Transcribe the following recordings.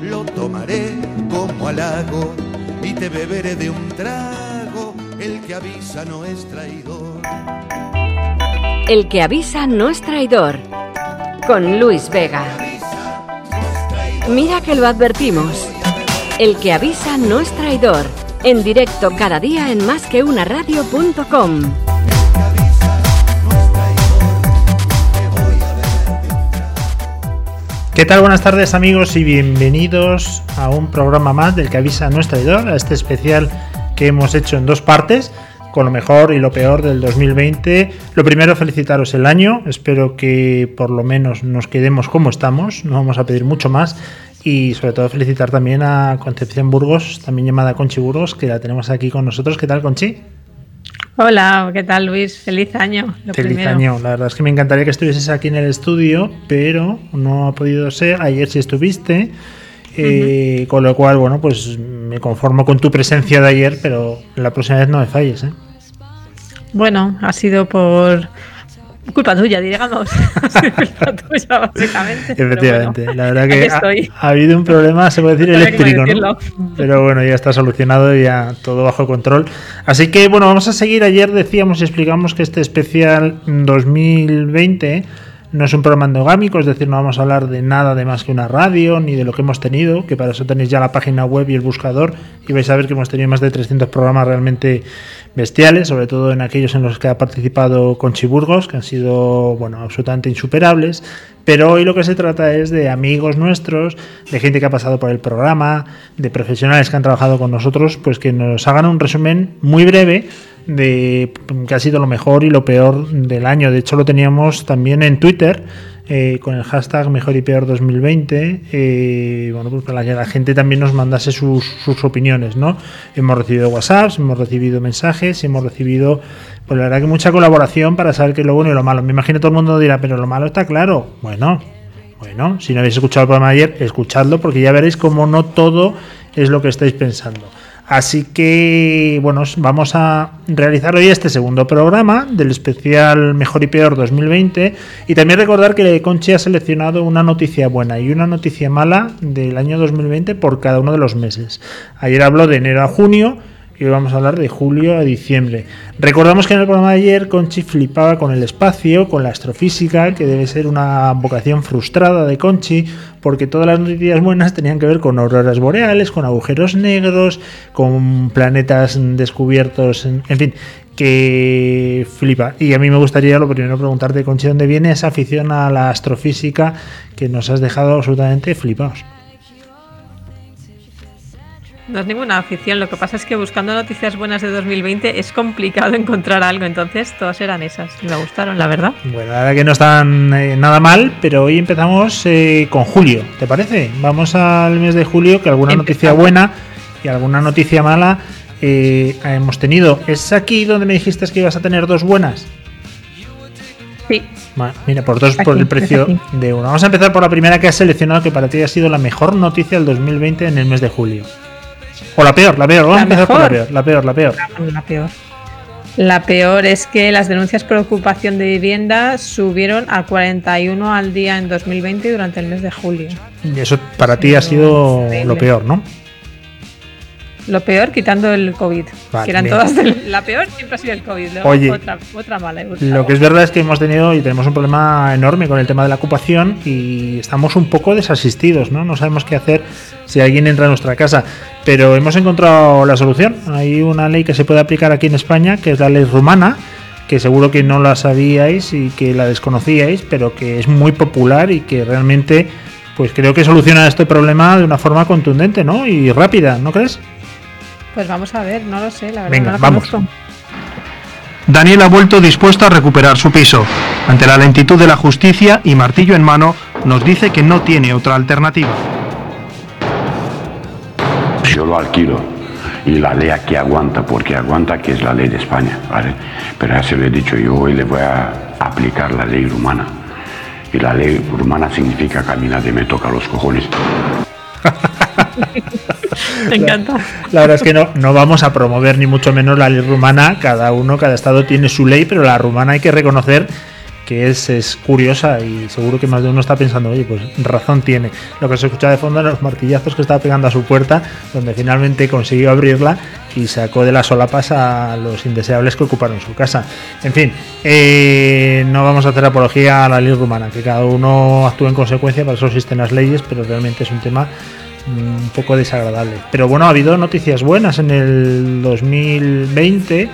Lo tomaré como halago y te beberé de un trago. El que avisa no es traidor. El que avisa no es traidor. Con Luis Vega. Mira que lo advertimos. El que avisa no es traidor. En directo cada día en másqueunaradio.com. ¿Qué tal? Buenas tardes amigos y bienvenidos a un programa más del que avisa no es traidor, a este especial que hemos hecho en dos partes, con lo mejor y lo peor del 2020. Lo primero, felicitaros el año, espero que por lo menos nos quedemos como estamos, no vamos a pedir mucho más. Y sobre todo felicitar también a Concepción Burgos, también llamada Conchi Burgos, que la tenemos aquí con nosotros. ¿Qué tal, Conchi? Hola, ¿qué tal Luis? Feliz año. Feliz año. La verdad es que me encantaría que estuvieses aquí en el estudio, pero no ha podido ser. Ayer sí estuviste. Eh, con lo cual, bueno, pues me conformo con tu presencia de ayer, pero la próxima vez no me falles. ¿eh? Bueno, ha sido por culpa tuya, digamos. culpa tuya, básicamente. Efectivamente, la verdad que ha, habido un problema, se puede decir, eléctrico, ¿no? Pero bueno, ya está solucionado y ya todo bajo control. Así que bueno, vamos a seguir. Ayer decíamos y explicamos que este especial 2020 no es un programa endogámico, es decir, no vamos a hablar de nada de más que una radio, ni de lo que hemos tenido, que para eso tenéis ya la página web y el buscador, y vais a ver que hemos tenido más de 300 programas realmente bestiales, sobre todo en aquellos en los que ha participado Conchiburgos, que han sido, bueno, absolutamente insuperables, pero hoy lo que se trata es de amigos nuestros, de gente que ha pasado por el programa, de profesionales que han trabajado con nosotros, pues que nos hagan un resumen muy breve de que ha sido lo mejor y lo peor del año. De hecho, lo teníamos también en Twitter. Eh, con el hashtag mejor y peor 2020 eh, bueno pues para que la gente también nos mandase sus, opiniones no hemos recibido whatsapps hemos recibido mensajes hemos recibido pues la verdad que mucha colaboración para saber qué es lo bueno y lo malo me imagino todo el mundo dirá pero lo malo está claro bueno bueno si no habéis escuchado el programa ayer escuchadlo porque ya veréis como no todo es lo que estáis pensando Así que, bueno, vamos a realizar hoy este segundo programa del especial Mejor y Peor 2020 y también recordar que Conchi ha seleccionado una noticia buena y una noticia mala del año 2020 por cada uno de los meses. Ayer habló de enero a junio vamos a hablar de julio a diciembre. Recordamos que en el programa de ayer Conchi flipaba con el espacio, con la astrofísica, que debe ser una vocación frustrada de Conchi, porque todas las noticias buenas tenían que ver con auroras boreales, con agujeros negros, con planetas descubiertos, en, fin, que flipa. Y a mí me gustaría lo primero preguntarte, Conchi, ¿dónde viene esa afición a la astrofísica que nos has dejado absolutamente flipados? No es ninguna afición, lo que pasa es que buscando noticias buenas de 2020 es complicado encontrar algo, entonces todas eran esas me gustaron, la verdad. Bueno, la verdad que no están eh, nada mal, pero hoy empezamos eh, con julio, ¿te parece? Vamos al mes de julio, que alguna noticia buena y alguna noticia mala eh, hemos tenido. ¿Es aquí donde me dijiste que ibas a tener dos buenas? Sí. mira, por dos por el precio de una. Vamos a empezar por la primera que has seleccionado, que para ti ha sido la mejor noticia del 2020 en el mes de julio. O la peor, la peor. Vamos a empezar por la peor. La peor, la peor. La peor. La peor es que las denuncias por ocupación de vivienda subieron a 41 al día en 2020 durante el mes de julio. Y eso para ti ha sido lo peor, ¿no? Lo peor quitando el COVID. que eran todas la peor siempre ha sido el COVID. Oye, otra, otra mala. lo que es verdad es que hemos tenido y tenemos un problema enorme con el tema de la ocupación y estamos un poco desasistidos, ¿no? No sabemos qué hacer si alguien entra a nuestra casa. Pero hemos encontrado la solución. Hay una ley que se puede aplicar aquí en España, que es la ley rumana, que seguro que no la sabíais y que la desconocíais, pero que es muy popular y que realmente, pues creo que soluciona este problema de una forma contundente, ¿no? Y rápida, ¿no crees? Pues vamos a ver, no lo sé, la verdad. Venga, vamos. Daniel ha vuelto dispuesto a recuperar su piso. Ante la lentitud de la justicia y martillo en mano, nos dice que no tiene otra alternativa. Yo lo alquilo y la ley aquí aguanta, porque aguanta que es la ley de España, ¿vale? Pero ya se lo he dicho, yo hoy le voy a aplicar la ley rumana. Y la ley rumana significa caminar de me toca los cojones. Me encanta. La, verdad es que no, no vamos a promover ni mucho menos la ley rumana. Cada uno, cada estado tiene su ley, pero la rumana hay que reconocer que es, es, curiosa y seguro que más de uno está pensando, oye, pues razón tiene. Lo que se escucha de fondo los martillazos que estaba pegando a su puerta, donde finalmente consiguió abrirla y sacó de las solapas a los indeseables que ocuparon su casa. En fin, eh, no vamos a hacer apología a la ley rumana, que cada uno actúe en consecuencia, para eso existen las leyes, pero realmente es un tema un poco desagradable. Pero bueno, ha habido noticias buenas en el 2020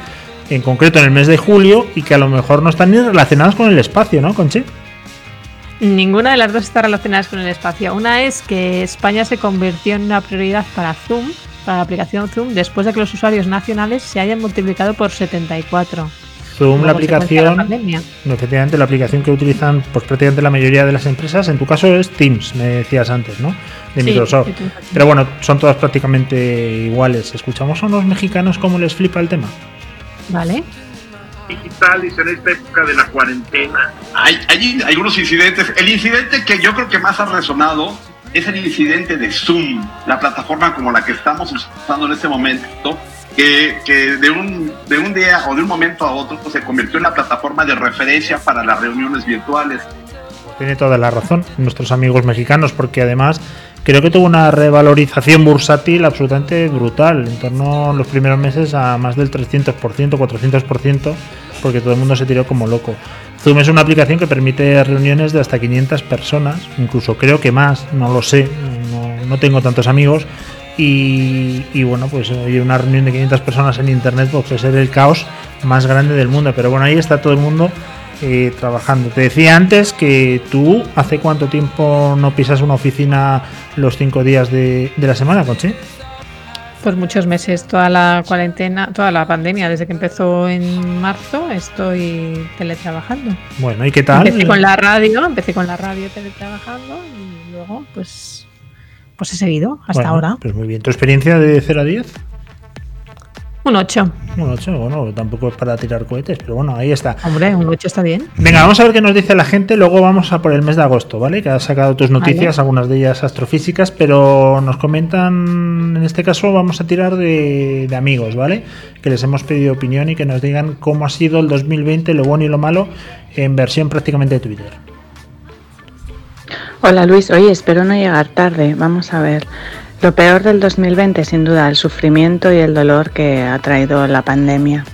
en concreto en el mes de julio, y que a lo mejor no están ni relacionadas con el espacio, ¿no, Conche? Ninguna de las dos está relacionada con el espacio. Una es que España se convirtió en una prioridad para Zoom, para la aplicación Zoom, después de que los usuarios nacionales se hayan multiplicado por 74. Zoom, la aplicación, la efectivamente, la aplicación que utilizan pues, prácticamente la mayoría de las empresas, en tu caso es Teams, me decías antes, ¿no? De Microsoft. Pero bueno, son todas prácticamente iguales. Escuchamos a unos mexicanos cómo les flipa el tema. Vale. Digitales en esta época de la cuarentena. Hay, hay algunos incidentes. El incidente que yo creo que más ha resonado es el incidente de Zoom, la plataforma como la que estamos usando en este momento, que, de, un, de un día o de un momento a otro se convirtió en la plataforma de referencia para las reuniones virtuales. Tiene toda la razón nuestros amigos mexicanos, porque además creo que tuvo una revalorización bursátil absolutamente brutal, en torno a los primeros meses a más del 300%, 400%, porque todo el mundo se tiró como loco. Zoom es una aplicación que permite reuniones de hasta 500 personas, incluso creo que más, no lo sé, no, tengo tantos amigos. Y, bueno, pues una reunión de 500 personas en internet puede ser el caos más grande del mundo. Pero bueno, ahí está todo el mundo eh, trabajando. Te decía antes que tú, ¿hace cuánto tiempo no pisas una oficina los cinco días de, la semana, Conchi? Pues muchos meses, toda la cuarentena, toda la pandemia, desde que empezó en marzo, estoy teletrabajando. Bueno, ¿y qué tal? Empecé con la radio, empecé con la radio teletrabajando y luego pues pues he seguido hasta ahora. Pues muy bien. ¿Tu experiencia de 0 a 10? Un 8. Un 8, bueno, tampoco es para tirar cohetes, pero bueno, ahí está. Hombre, un 8 está bien. Venga, vamos a ver qué nos dice la gente, luego vamos a por el mes de agosto, ¿vale? Que has sacado tus noticias, algunas de ellas astrofísicas, pero nos comentan, en este caso vamos a tirar de, de amigos, ¿vale? Que les hemos pedido opinión y que nos digan cómo ha sido el 2020, lo bueno y lo malo, en versión prácticamente de Twitter. Hola Luis, oye, espero no llegar tarde, vamos a ver. Lo peor del 2020 sin duda el sufrimiento y el dolor que ha traído la pandemia.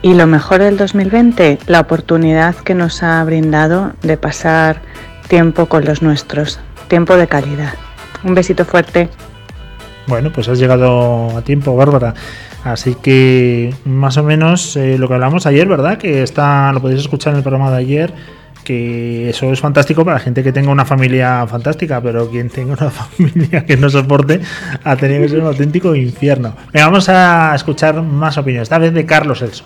Y lo mejor del 2020, la oportunidad que nos ha brindado de pasar tiempo con los nuestros, tiempo de calidad. Un besito fuerte. Bueno, pues has llegado a tiempo, Bárbara. Así que más o menos eh, lo que hablamos ayer, ¿verdad? Que está, lo podéis escuchar en el programa de ayer que eso es fantástico para la gente que tenga una familia fantástica, pero quien tenga una familia que no soporte ha tenido que ser un auténtico infierno. Venga, vamos a escuchar más opiniones, esta vez de Carlos Elso.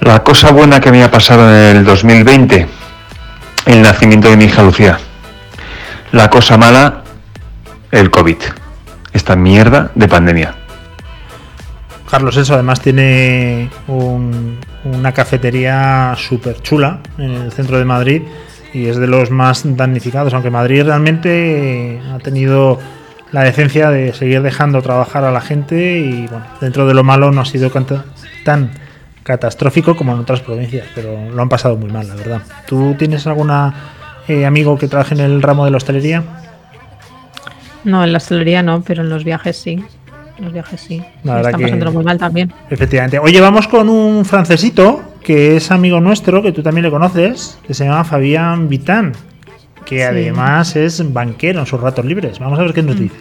La cosa buena que me ha pasado en el 2020, el nacimiento de mi hija Lucía. La cosa mala, el COVID, esta mierda de pandemia. Carlos Elso además tiene una cafetería súper chula en el centro de Madrid y es de los más damnificados, aunque Madrid realmente ha tenido la decencia de seguir dejando trabajar a la gente y bueno, dentro de lo malo no ha sido tan catastrófico como en otras provincias, pero lo han pasado muy mal, la verdad. ¿Tú tienes algún eh, amigo que trabaje en el ramo de la hostelería? No, en la hostelería no, pero en los viajes sí los viajes sí. La Están pasando muy mal también. Efectivamente. Oye, vamos con un francesito que es amigo nuestro, que tú también le conoces, que se llama Fabián Vitán, que además es banquero en sus ratos libres. Vamos a ver qué nos mm. dice.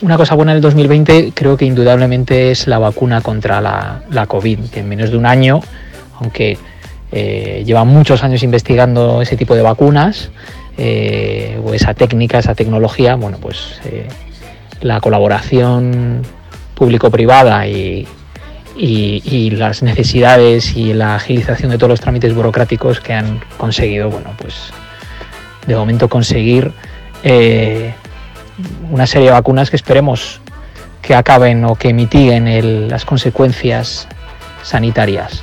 Una cosa buena del 2020 creo que indudablemente es la vacuna contra la, COVID, que en menos de un año, aunque eh, llevan muchos años investigando ese tipo de vacunas, eh, o esa técnica, esa tecnología, bueno, pues eh, la colaboración público-privada y, las necesidades y la agilización de todos los trámites burocráticos que han conseguido, bueno, pues de momento conseguir eh, una serie de vacunas que esperemos que acaben o que mitiguen las consecuencias sanitarias.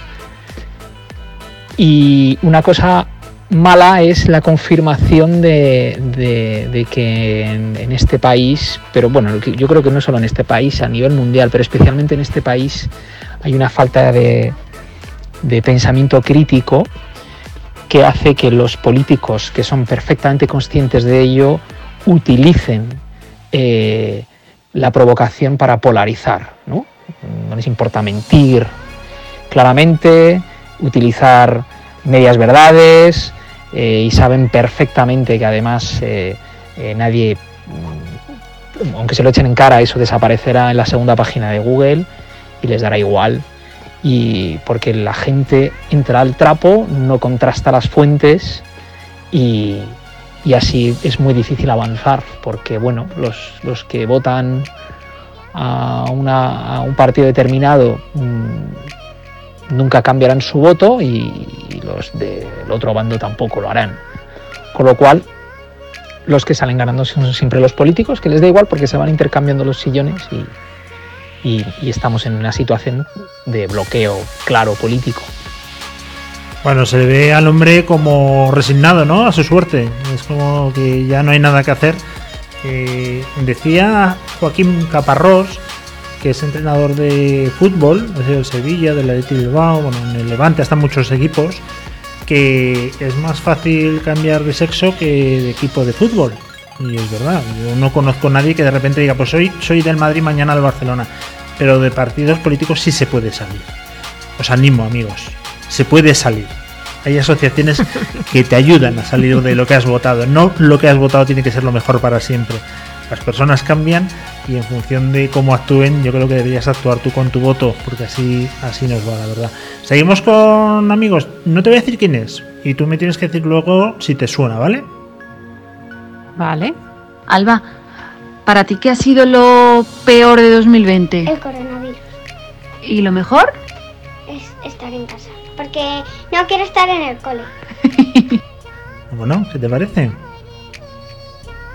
Y una cosa mala es la confirmación de, que en, este país, pero bueno, yo creo que no solo en este país, a nivel mundial, pero especialmente en este país, hay una falta de, pensamiento crítico que hace que los políticos que son perfectamente conscientes de ello utilicen eh, la provocación para polarizar. ¿no? no les importa mentir claramente, utilizar medias verdades eh, y saben perfectamente que además eh, nadie aunque se lo echen en cara, eso desaparecerá en la segunda página de Google y les dará igual. Y porque la gente entra al trapo, no contrasta las fuentes y, así es muy difícil avanzar, porque bueno, los, que votan a, un partido determinado mm, nunca cambiarán su voto y, y los del otro bando tampoco lo harán. Con lo cual, los que salen ganando son siempre los políticos, que les da igual porque se van intercambiando los sillones y, estamos en una situación de bloqueo claro político. Bueno, se ve al hombre como resignado, ¿no? A su suerte. Es como que ya no hay nada que hacer. Eh, decía Joaquín Caparrós, que es entrenador de fútbol, de Sevilla, del Athletic Bilbao, bueno, en el Levante hasta muchos equipos, que es más fácil cambiar de sexo que de equipo de fútbol. Y es verdad, yo no conozco a nadie que de repente diga, pues hoy soy del Madrid, mañana del Barcelona. Pero de partidos políticos sí se puede salir. Os animo, amigos, se puede salir. Hay asociaciones que te ayudan a salir de lo que has votado. No lo que has votado tiene que ser lo mejor para siempre. Las personas cambian y en función de cómo actúen, yo creo que deberías actuar tú con tu voto, porque así, así nos va, la verdad. Seguimos con amigos. No te voy a decir quién es, y tú me tienes que decir luego si te suena, ¿vale? Vale. Alba, ¿para ti qué ha sido lo peor de 2020? El coronavirus. ¿Y lo mejor? Es estar en casa, porque no quiero estar en el cole. bueno, ¿qué te parece?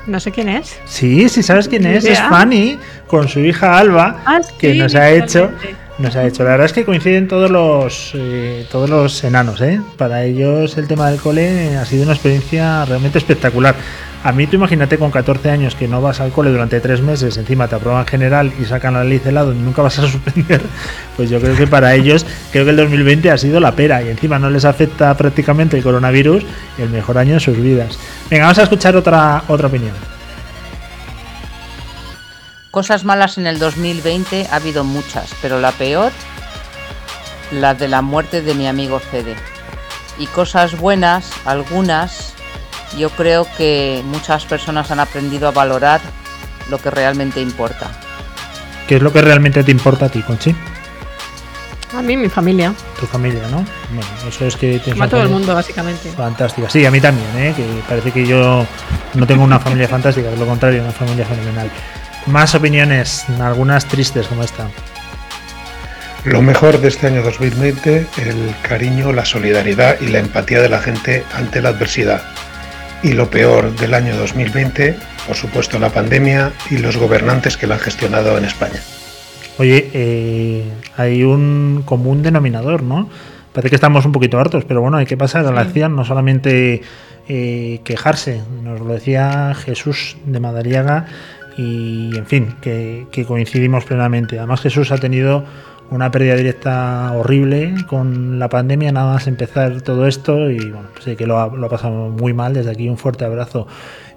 No sé quién es. Sí, sí sabes quién es. Es Fanny con su hija Alba, ah, que nos ha hecho. Nos ha hecho. La verdad es que coinciden todos los eh, todos los enanos, ¿eh? Para ellos el tema del cole ha sido una experiencia realmente espectacular. A mí tú imagínate con 14 años que no vas al cole durante tres meses, encima te aprueban general y sacan la ley celado y nunca vas a suspender, pues yo creo que para ellos, creo que el 2020 ha sido la pera y encima no les afecta prácticamente el coronavirus el mejor año de sus vidas. Venga, vamos a escuchar otra, otra opinión. Cosas malas en el 2020 ha habido muchas, pero la peor, la de la muerte de mi amigo Cede. Y cosas buenas, algunas, yo creo que muchas personas han aprendido a valorar lo que realmente importa. ¿Qué es lo que realmente te importa a ti, Conchi? A mí, mi familia. Tu familia, ¿no? Bueno, eso es que tienes. A todo el mundo, básicamente. Fantástica. Sí, a mí también, ¿eh? Que parece que yo no tengo una familia fantástica, es lo contrario, una familia fenomenal. Más opiniones, algunas tristes como esta. Lo mejor de este año 2020, el cariño, la solidaridad y la empatía de la gente ante la adversidad y lo peor del año 2020, por supuesto la pandemia y los gobernantes que la han gestionado en España. Oye, eh, hay un común denominador, ¿no? Parece que estamos un poquito hartos, pero bueno, hay que pasar a la acción, no solamente eh, quejarse. Nos lo decía Jesús de Madariaga y, en fin, que, coincidimos plenamente. Además, Jesús ha tenido una pérdida directa horrible con la pandemia, nada más empezar todo esto y bueno, sé que lo ha, lo ha, pasado muy mal, desde aquí un fuerte abrazo.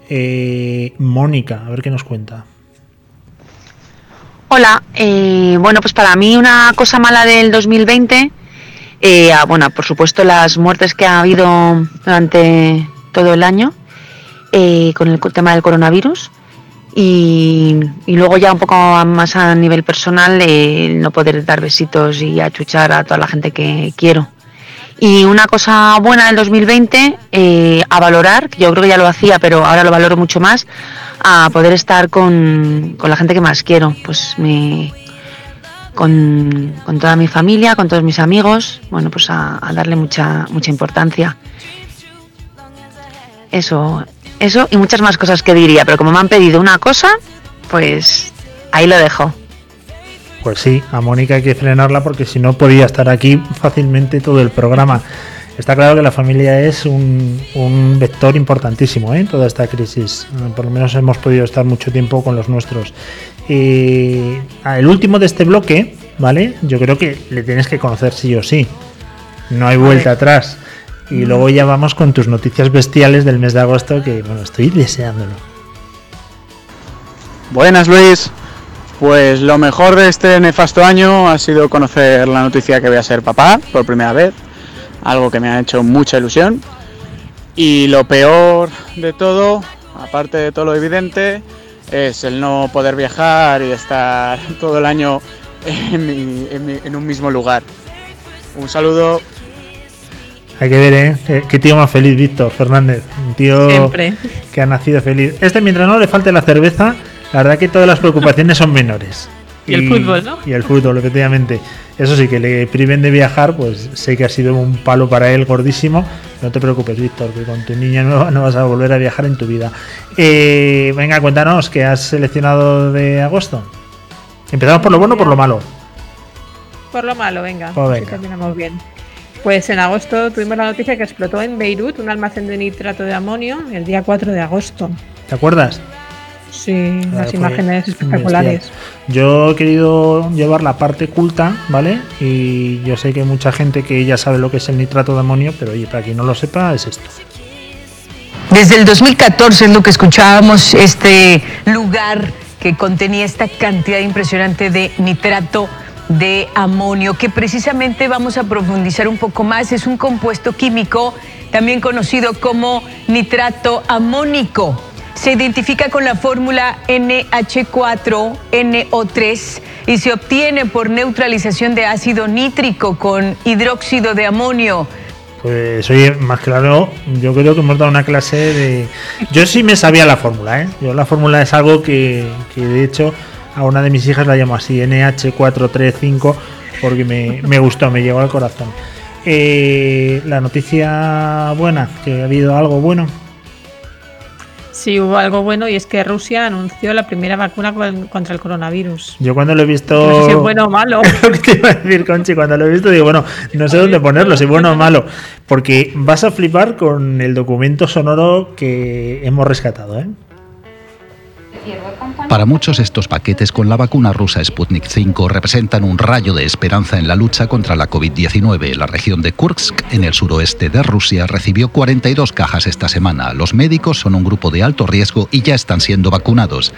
Eh, Mónica, a ver qué nos cuenta. Hola, eh, bueno, pues para mí una cosa mala del 2020, eh, ah, bueno, por supuesto las muertes que ha habido durante todo el año con el tema del coronavirus. Y, luego ya un poco más a nivel personal, no poder dar besitos y achuchar a toda la gente que quiero. Y una cosa buena del 2020, eh, a valorar, yo creo que ya lo hacía, pero ahora lo valoro mucho más, a poder estar con, la gente que más quiero, pues me, con, toda mi familia, con todos mis amigos, bueno, pues a, a darle mucha, mucha importancia. Eso, eso y muchas más cosas que diría, pero como me han pedido una cosa, pues ahí lo dejo. Pues sí, a Mónica hay que frenarla porque si no podía estar aquí fácilmente todo el programa. Está claro que la familia es un, vector importantísimo ¿eh? en toda esta crisis. Por lo menos hemos podido estar mucho tiempo con los nuestros. el último de este bloque, ¿vale? Yo creo que le tienes que conocer sí o sí. No hay vuelta atrás. Y luego ya vamos con tus noticias bestiales del mes de agosto, que bueno, estoy deseándolo. Buenas Luis, pues lo mejor de este nefasto año ha sido conocer la noticia que voy a ser papá por primera vez, algo que me ha hecho mucha ilusión. Y lo peor de todo, aparte de todo lo evidente, es el no poder viajar y estar todo el año en, un mismo lugar. Un saludo. Hay que ver, ¿eh? Qué tío más feliz, Víctor Fernández. Un tío que ha nacido feliz. Este, mientras no le falte la cerveza, la verdad que todas las preocupaciones son menores. Y, el fútbol, ¿no? Y el fútbol, efectivamente. Eso sí, que le priven de viajar, pues sé que ha sido un palo para él gordísimo. No te preocupes, Víctor, que con tu niña nueva no vas a volver a viajar en tu vida. Eh, venga, cuéntanos, ¿qué has seleccionado de agosto? ¿Empezamos por lo bueno o por lo malo? Por lo malo, venga. Pues terminamos bien. Pues en agosto tuvimos la noticia que explotó en Beirut un almacén de nitrato de amonio el día 4 de agosto. ¿Te acuerdas? Sí, las imágenes espectaculares. Yo he querido llevar la parte culta, ¿vale? Y yo sé que hay mucha gente que ya sabe lo que es el nitrato de amonio, pero oye, para quien no lo sepa, es esto. Desde el 2014 es lo que escuchábamos, este lugar que contenía esta cantidad impresionante de nitrato de amonio, que precisamente vamos a profundizar un poco más. Es un compuesto químico también conocido como nitrato amónico se identifica con la fórmula NH4NO3 y se obtiene por neutralización de ácido nítrico con hidróxido de amonio. Pues oye, más claro, yo creo que hemos dado una clase de... Yo sí me sabía la fórmula, ¿eh? Yo la fórmula es algo que, de hecho a una de mis hijas la llamo así, NH435, porque me, me gustó, me llegó al corazón. Eh, la noticia buena, que ha habido algo bueno. Sí, hubo algo bueno y es que Rusia anunció la primera vacuna contra el coronavirus. Yo cuando lo he visto. No sé si es bueno o malo. lo que te iba a decir, Conchi, cuando lo he visto digo, bueno, no sé dónde ponerlo, si bueno o malo. Porque vas a flipar con el documento sonoro que hemos rescatado, ¿eh? Para muchos estos paquetes con la vacuna rusa Sputnik 5 representan un rayo de esperanza en la lucha contra la COVID-19. La región de Kursk, en el suroeste de Rusia, recibió 42 cajas esta semana. Los médicos son un grupo de alto riesgo y ya están siendo vacunados.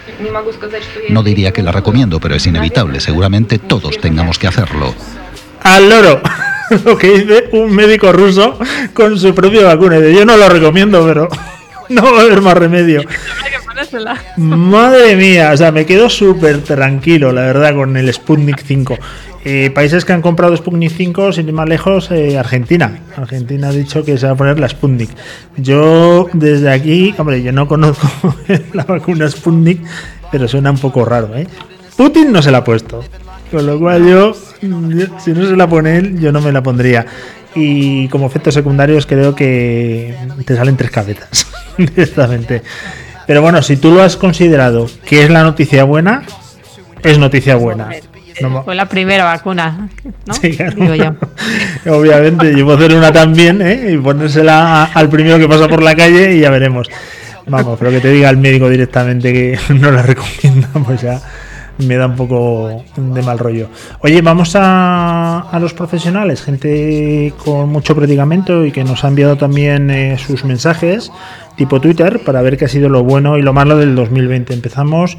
No diría que la recomiendo, pero es inevitable. Seguramente todos tengamos que hacerlo. Al loro lo que dice un médico ruso con su propia vacuna. Yo no lo recomiendo, pero no va a haber más remedio. Madre mía, o sea, me quedo súper tranquilo, la verdad, con el Sputnik 5. Eh, países que han comprado Sputnik 5, sin ir más lejos, eh, Argentina. Argentina ha dicho que se va a poner la Sputnik. Yo, desde aquí, hombre, yo no conozco la vacuna Sputnik, pero suena un poco raro, ¿eh? Putin no se la ha puesto. Con lo cual yo, si no se la pone él, yo no me la pondría. Y como efectos secundarios creo que te salen tres cabezas directamente. Pero bueno, si tú lo has considerado que es la noticia buena, es noticia buena. Fue la primera vacuna, ¿no? Sí, Digo yo. Obviamente, yo puedo hacer una también, ¿eh? Y ponérsela al primero que pasa por la calle y ya veremos. Vamos, pero que te diga el médico directamente que no la recomienda, pues ya me da un poco de mal rollo. Oye, vamos a, a los profesionales, gente con mucho predicamento y que nos ha enviado también eh, sus mensajes tipo Twitter para ver qué ha sido lo bueno y lo malo del 2020. Empezamos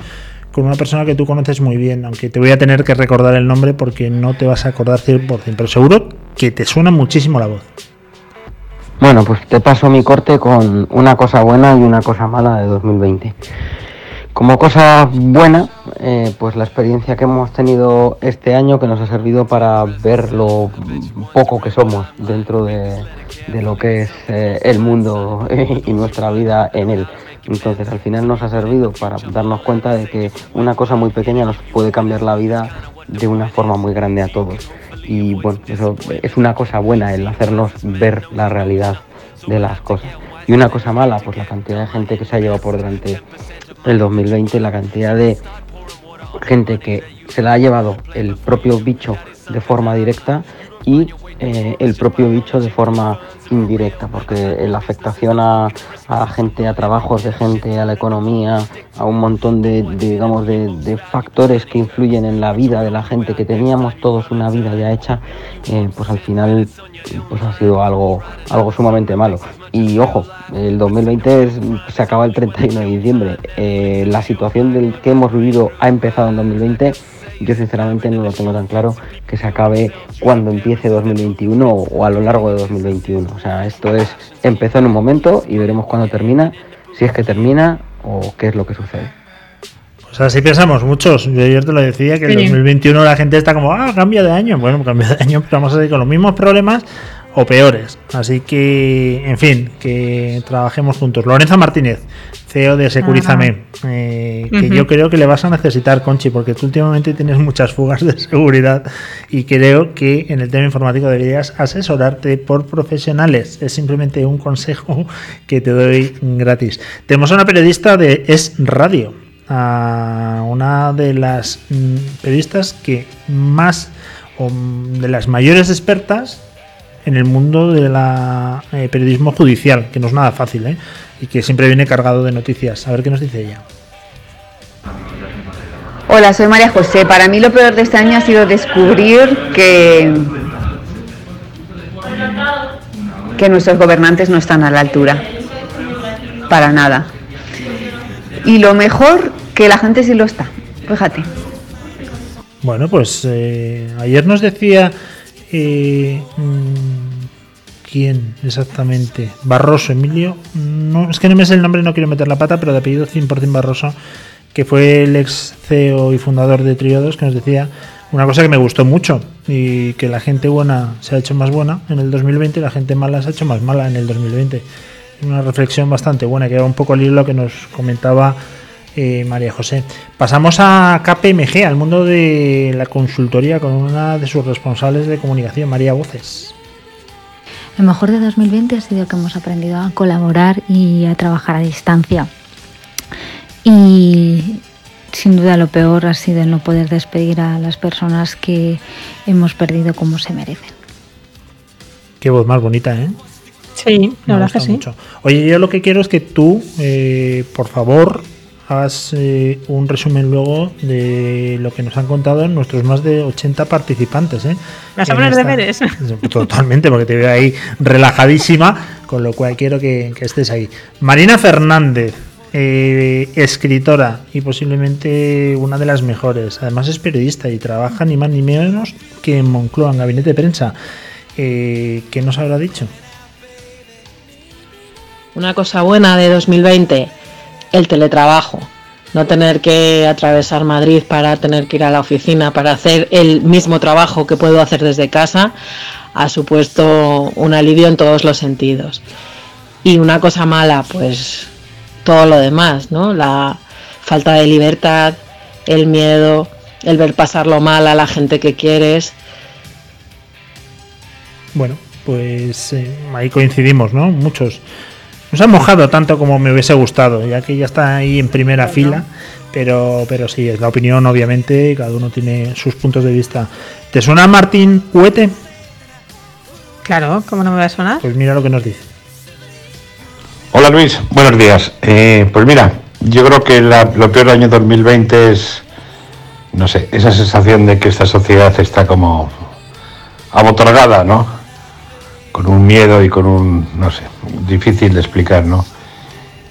con una persona que tú conoces muy bien, aunque te voy a tener que recordar el nombre porque no te vas a acordar 100%, pero seguro que te suena muchísimo la voz. Bueno, pues te paso mi corte con una cosa buena y una cosa mala de 2020. Como cosa buena, eh, pues la experiencia que hemos tenido este año que nos ha servido para ver lo poco que somos dentro de, lo que es eh, el mundo y nuestra vida en él. Entonces al final nos ha servido para darnos cuenta de que una cosa muy pequeña nos puede cambiar la vida de una forma muy grande a todos. Y bueno, eso es una cosa buena el hacernos ver la realidad de las cosas. Y una cosa mala, pues la cantidad de gente que se ha llevado por delante el 2020, la cantidad de gente que se la ha llevado el propio bicho de forma directa y eh, el propio bicho de forma indirecta, porque la afectación a, a gente, a trabajos de gente, a la economía, a un montón de, digamos, de, factores que influyen en la vida de la gente, que teníamos todos una vida ya hecha, eh, pues al final pues ha sido algo, algo sumamente malo. Y ojo, el 2020 se acaba el 31 de diciembre. Eh, la situación del que hemos vivido ha empezado en 2020 yo sinceramente no lo tengo tan claro que se acabe cuando empiece 2021 o a lo largo de 2021. O sea, esto es, empezó en un momento y veremos cuándo termina, si es que termina o qué es lo que sucede. Pues así pensamos muchos. Yo ayer te lo decía que en 2021 la gente está como, ah, cambio de año. Bueno, cambio de año, pero vamos a seguir con los mismos problemas o peores. Así que, en fin, que trabajemos juntos. Lorenzo Martínez, CEO de Securizame, eh, que yo creo que le vas a necesitar, Conchi, porque tú últimamente tienes muchas fugas de seguridad y creo que en el tema informático deberías asesorarte por profesionales. Es simplemente un consejo que te doy gratis. Tenemos a una periodista de Es Radio, a una de las mm, periodistas que más o de las mayores expertas en el mundo del eh, periodismo judicial, que no es nada fácil, ¿eh? y que siempre viene cargado de noticias. A ver qué nos dice ella. Hola, soy María José. Para mí lo peor de este año ha sido descubrir que, que nuestros gobernantes no están a la altura. Para nada. Y lo mejor, que la gente sí lo está. Fíjate. Bueno, pues eh, ayer nos decía eh, mm, ¿Quién exactamente? Barroso, Emilio. No, es que no me sé el nombre, no quiero meter la pata, pero de apellido 100% Barroso, que fue el ex CEO y fundador de Triodos, que nos decía una cosa que me gustó mucho y que la gente buena se ha hecho más buena en el 2020 y la gente mala se ha hecho más mala en el 2020. Una reflexión bastante buena, que era un poco el hilo que nos comentaba eh, María José. Pasamos a KPMG, al mundo de la consultoría, con una de sus responsables de comunicación, María Voces. Lo mejor de 2020 ha sido que hemos aprendido a colaborar y a trabajar a distancia. Y sin duda lo peor ha sido el no poder despedir a las personas que hemos perdido como se merecen. Qué voz más bonita, ¿eh? Sí, la verdad que sí. Oye, yo lo que quiero es que tú, eh, por favor, hagas eh, un resumen luego de lo que nos han contado nuestros más de 80 participantes. ¿eh? ¿Vas a poner deberes? Totalmente, porque te veo ahí relajadísima, con lo cual quiero que, estés ahí. Marina Fernández, eh, escritora y posiblemente una de las mejores. Además es periodista y trabaja ni más ni menos que en Moncloa, en Gabinete de Prensa. Eh, ¿Qué nos habrá dicho? Una cosa buena de 2020 el teletrabajo, no tener que atravesar Madrid para tener que ir a la oficina para hacer el mismo trabajo que puedo hacer desde casa, ha supuesto un alivio en todos los sentidos. Y una cosa mala, pues todo lo demás, ¿no? La falta de libertad, el miedo, el ver pasarlo mal a la gente que quieres. Bueno, pues eh, ahí coincidimos, ¿no? Muchos no se ha mojado tanto como me hubiese gustado, ya que ya está ahí en primera fila, pero, pero sí, es la opinión, obviamente, cada uno tiene sus puntos de vista. ¿Te suena Martín Huete? Claro, ¿cómo no me va a sonar? Pues mira lo que nos dice. Hola Luis, buenos días. Eh, pues mira, yo creo que lo peor del año 2020 es, no sé, esa sensación de que esta sociedad está como abotorgada, ¿no? con un miedo y con un, no sé, difícil de explicar, ¿no?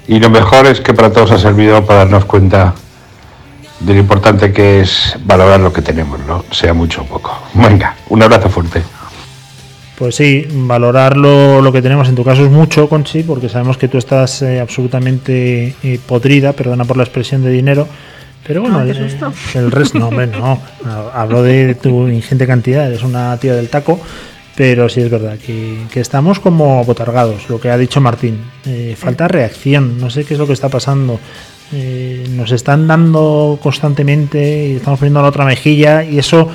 Y lo mejor es que para todos ha servido para darnos cuenta de lo importante que es valorar lo que tenemos, ¿no? Sea mucho o poco. Venga, un abrazo fuerte. Pues sí, valorar lo, que tenemos en tu caso es mucho, Conchi, porque sabemos que tú estás eh, absolutamente eh, podrida, perdona por la expresión de dinero, pero bueno, ah, el, el, resto, no, hombre, no. Hablo de tu ingente cantidad, eres una tía del taco, pero sí es verdad que, estamos como botargados, lo que ha dicho Martín. Eh, falta reacción, no sé qué es lo que está pasando. Eh, nos están dando constantemente y estamos poniendo la otra mejilla y eso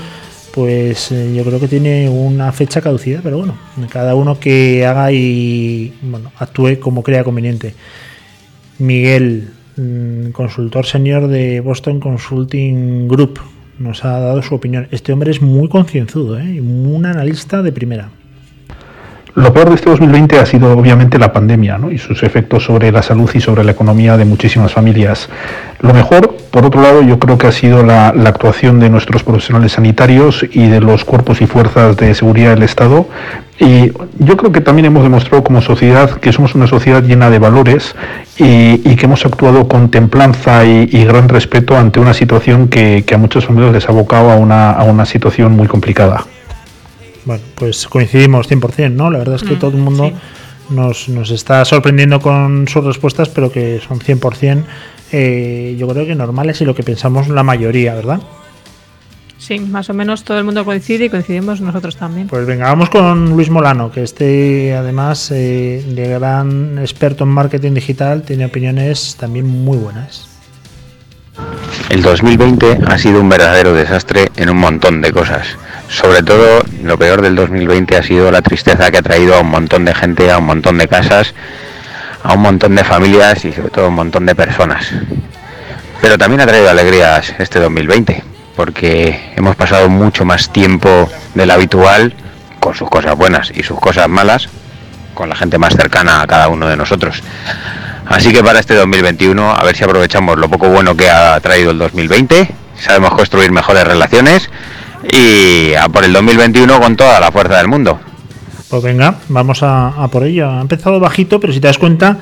pues eh, yo creo que tiene una fecha caducida, pero bueno, cada uno que haga y bueno, actúe como crea conveniente. Miguel, mm, consultor senior de Boston Consulting Group, nos ha dado su opinión. Este hombre es muy concienzudo, ¿eh? un analista de primera. lo peor de este 2020 ha sido obviamente la pandemia y sus efectos sobre la salud y sobre la economía de muchísimas familias. Lo mejor, por otro lado, yo creo que ha sido la, actuación de nuestros profesionales sanitarios y de los cuerpos y fuerzas de seguridad del Estado. Y yo creo que también hemos demostrado como sociedad que somos una sociedad llena de valores y, que hemos actuado con templanza y, gran respeto ante una situación que, a muchos familias les ha abocado a una, a una situación muy complicada. Bueno, pues coincidimos 100%, ¿no? La verdad es que mm, todo el mundo nos, nos, está sorprendiendo con sus respuestas, pero que son 100%, eh, yo creo que normales y lo que pensamos la mayoría, ¿verdad? Sí, más o menos todo el mundo coincide y coincidimos nosotros también. Pues venga, vamos con Luis Molano, que este además eh, de gran experto en marketing digital tiene opiniones también muy buenas. El 2020 ha sido un verdadero desastre en un montón de cosas sobre todo, lo peor del 2020 ha sido la tristeza que ha traído a un montón de gente, a un montón de casas, a un montón de familias y sobre todo a un montón de personas. Pero también ha traído alegrías este 2020, porque hemos pasado mucho más tiempo del habitual, con sus cosas buenas y sus cosas malas, con la gente más cercana a cada uno de nosotros. Así que para este 2021, a ver si aprovechamos lo poco bueno que ha traído el 2020, sabemos construir mejores relaciones y a por el 2021 con toda la fuerza del mundo. Pues venga, vamos a, por ello. Ha empezado bajito, pero si te das cuenta,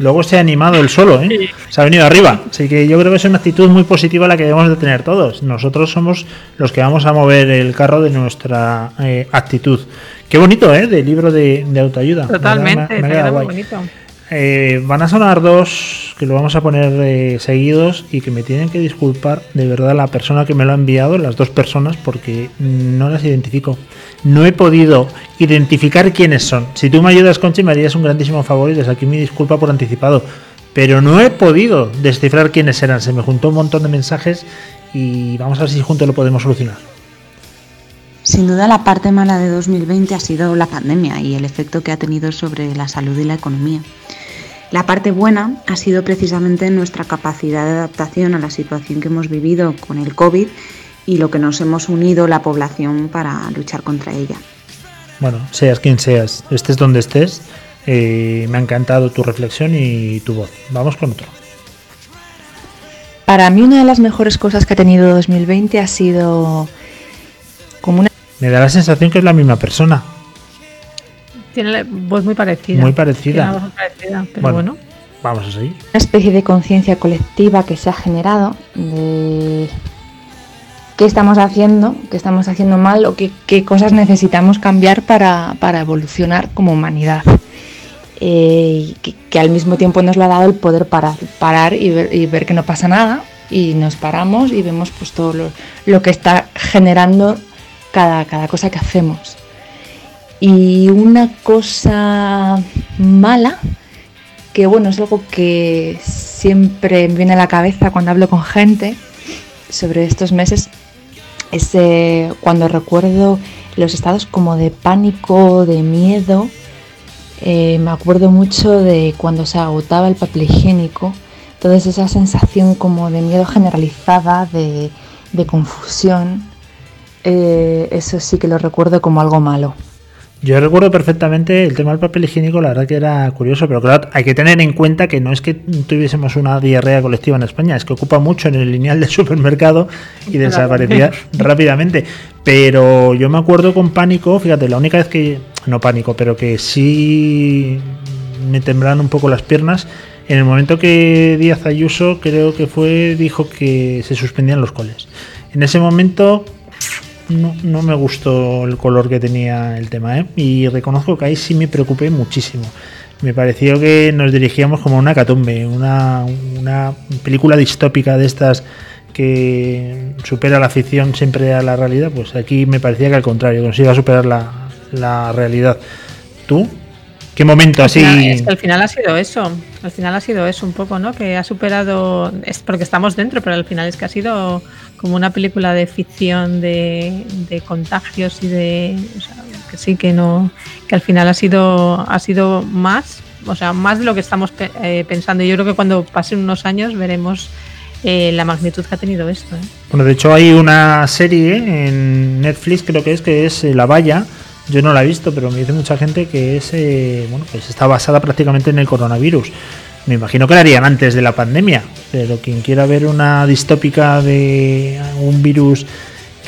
luego se ha animado el solo, ¿eh? Se ha venido arriba. Así que yo creo que es una actitud muy positiva la que debemos de tener todos. Nosotros somos los que vamos a mover el carro de nuestra eh, actitud. Qué bonito, ¿eh? De libro de, autoayuda. Totalmente, me, muy bonito. Eh, van a sonar dos que lo vamos a poner eh, seguidos y que me tienen que disculpar de verdad la persona que me lo ha enviado, las dos personas, porque no las identifico. No he podido identificar quiénes son. Si tú me ayudas, Conchi, me harías un grandísimo favor y desde aquí mi disculpa por anticipado. Pero no he podido descifrar quiénes eran. Se me juntó un montón de mensajes y vamos a ver si juntos lo podemos solucionar. Sin duda la parte mala de 2020 ha sido la pandemia y el efecto que ha tenido sobre la salud y la economía. La parte buena ha sido precisamente nuestra capacidad de adaptación a la situación que hemos vivido con el COVID y lo que nos hemos unido la población para luchar contra ella. Bueno, seas quien seas, estés donde estés, eh, me ha encantado tu reflexión y tu voz. Vamos con otro. Para mí una de las mejores cosas que ha tenido 2020 ha sido. Me da la sensación que es la misma persona. Tiene voz muy parecida. Muy parecida. Voz parecida pero bueno, Vamos a seguir. Una especie de conciencia colectiva que se ha generado de qué estamos haciendo, qué estamos haciendo mal o qué, qué cosas necesitamos cambiar para, para evolucionar como humanidad. Eh, que, al mismo tiempo nos lo ha dado el poder parar, parar y ver, y ver que no pasa nada y nos paramos y vemos pues todo lo, lo que está generando cada, cada cosa que hacemos. Y una cosa mala, que bueno, es algo que siempre me viene a la cabeza cuando hablo con gente sobre estos meses, es eh, cuando recuerdo los estados como de pánico, de miedo. Eh, me acuerdo mucho de cuando se agotaba el papel higiénico, toda esa sensación como de miedo generalizada, de, confusión. Eh, eso sí que lo recuerdo como algo malo. Yo recuerdo perfectamente el tema del papel higiénico, la verdad que era curioso, pero claro, hay que tener en cuenta que no es que tuviésemos una diarrea colectiva en España, es que ocupa mucho en el lineal del supermercado y desaparecía rápidamente. Pero yo me acuerdo con pánico, fíjate, la única vez que, no pánico, pero que sí me temblaron un poco las piernas, en el momento que Díaz Ayuso creo que fue, dijo que se suspendían los coles. En ese momento no, no me gustó el color que tenía el tema, ¿eh? y reconozco que ahí sí me preocupé muchísimo. Me pareció que nos dirigíamos como una catumbe, una, una película distópica de estas que supera la ficción siempre a la realidad, pues aquí me parecía que al contrario, consiga superar la, la realidad. ¿Tú? ¿Qué momento así? al final ha sido eso, al final ha sido eso un poco, ¿no? Que ha superado, es porque estamos dentro, pero al final es que ha sido como una película de ficción de, contagios y de que sí que no que al final ha sido ha sido más o sea más de lo que estamos eh, pensando yo creo que cuando pasen unos años veremos eh, la magnitud que ha tenido esto ¿eh? bueno de hecho hay una serie en Netflix creo que es que es La Valla Yo no la he visto, pero me dice mucha gente que es, eh, bueno, pues está basada prácticamente en el coronavirus. Me imagino que la harían antes de la pandemia, pero quien quiera ver una distópica de un virus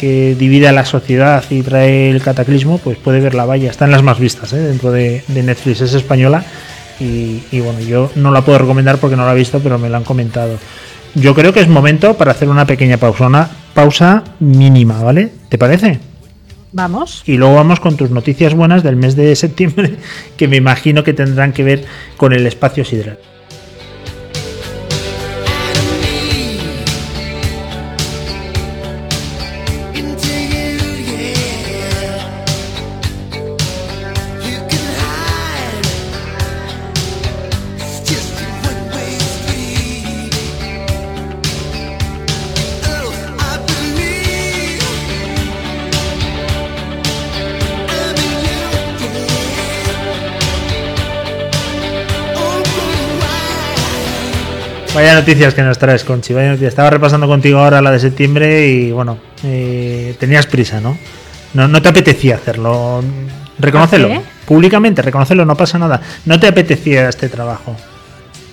que divide a la sociedad y trae el cataclismo, pues puede ver la valla. Están las más vistas ¿eh? dentro de, Netflix, es española. Y, y, bueno, yo no la puedo recomendar porque no la he visto, pero me la han comentado. Yo creo que es momento para hacer una pequeña pausa, una pausa mínima, ¿vale? ¿Te parece? Vamos. Y luego vamos con tus noticias buenas del mes de septiembre, que me imagino que tendrán que ver con el espacio sideral. Vaya noticias que nos traes, Conchi. Vaya noticias. Estaba repasando contigo ahora la de septiembre y bueno, eh, tenías prisa, ¿no? ¿no? No te apetecía hacerlo. Reconócelo. Públicamente, reconócelo, no pasa nada. No te apetecía este trabajo.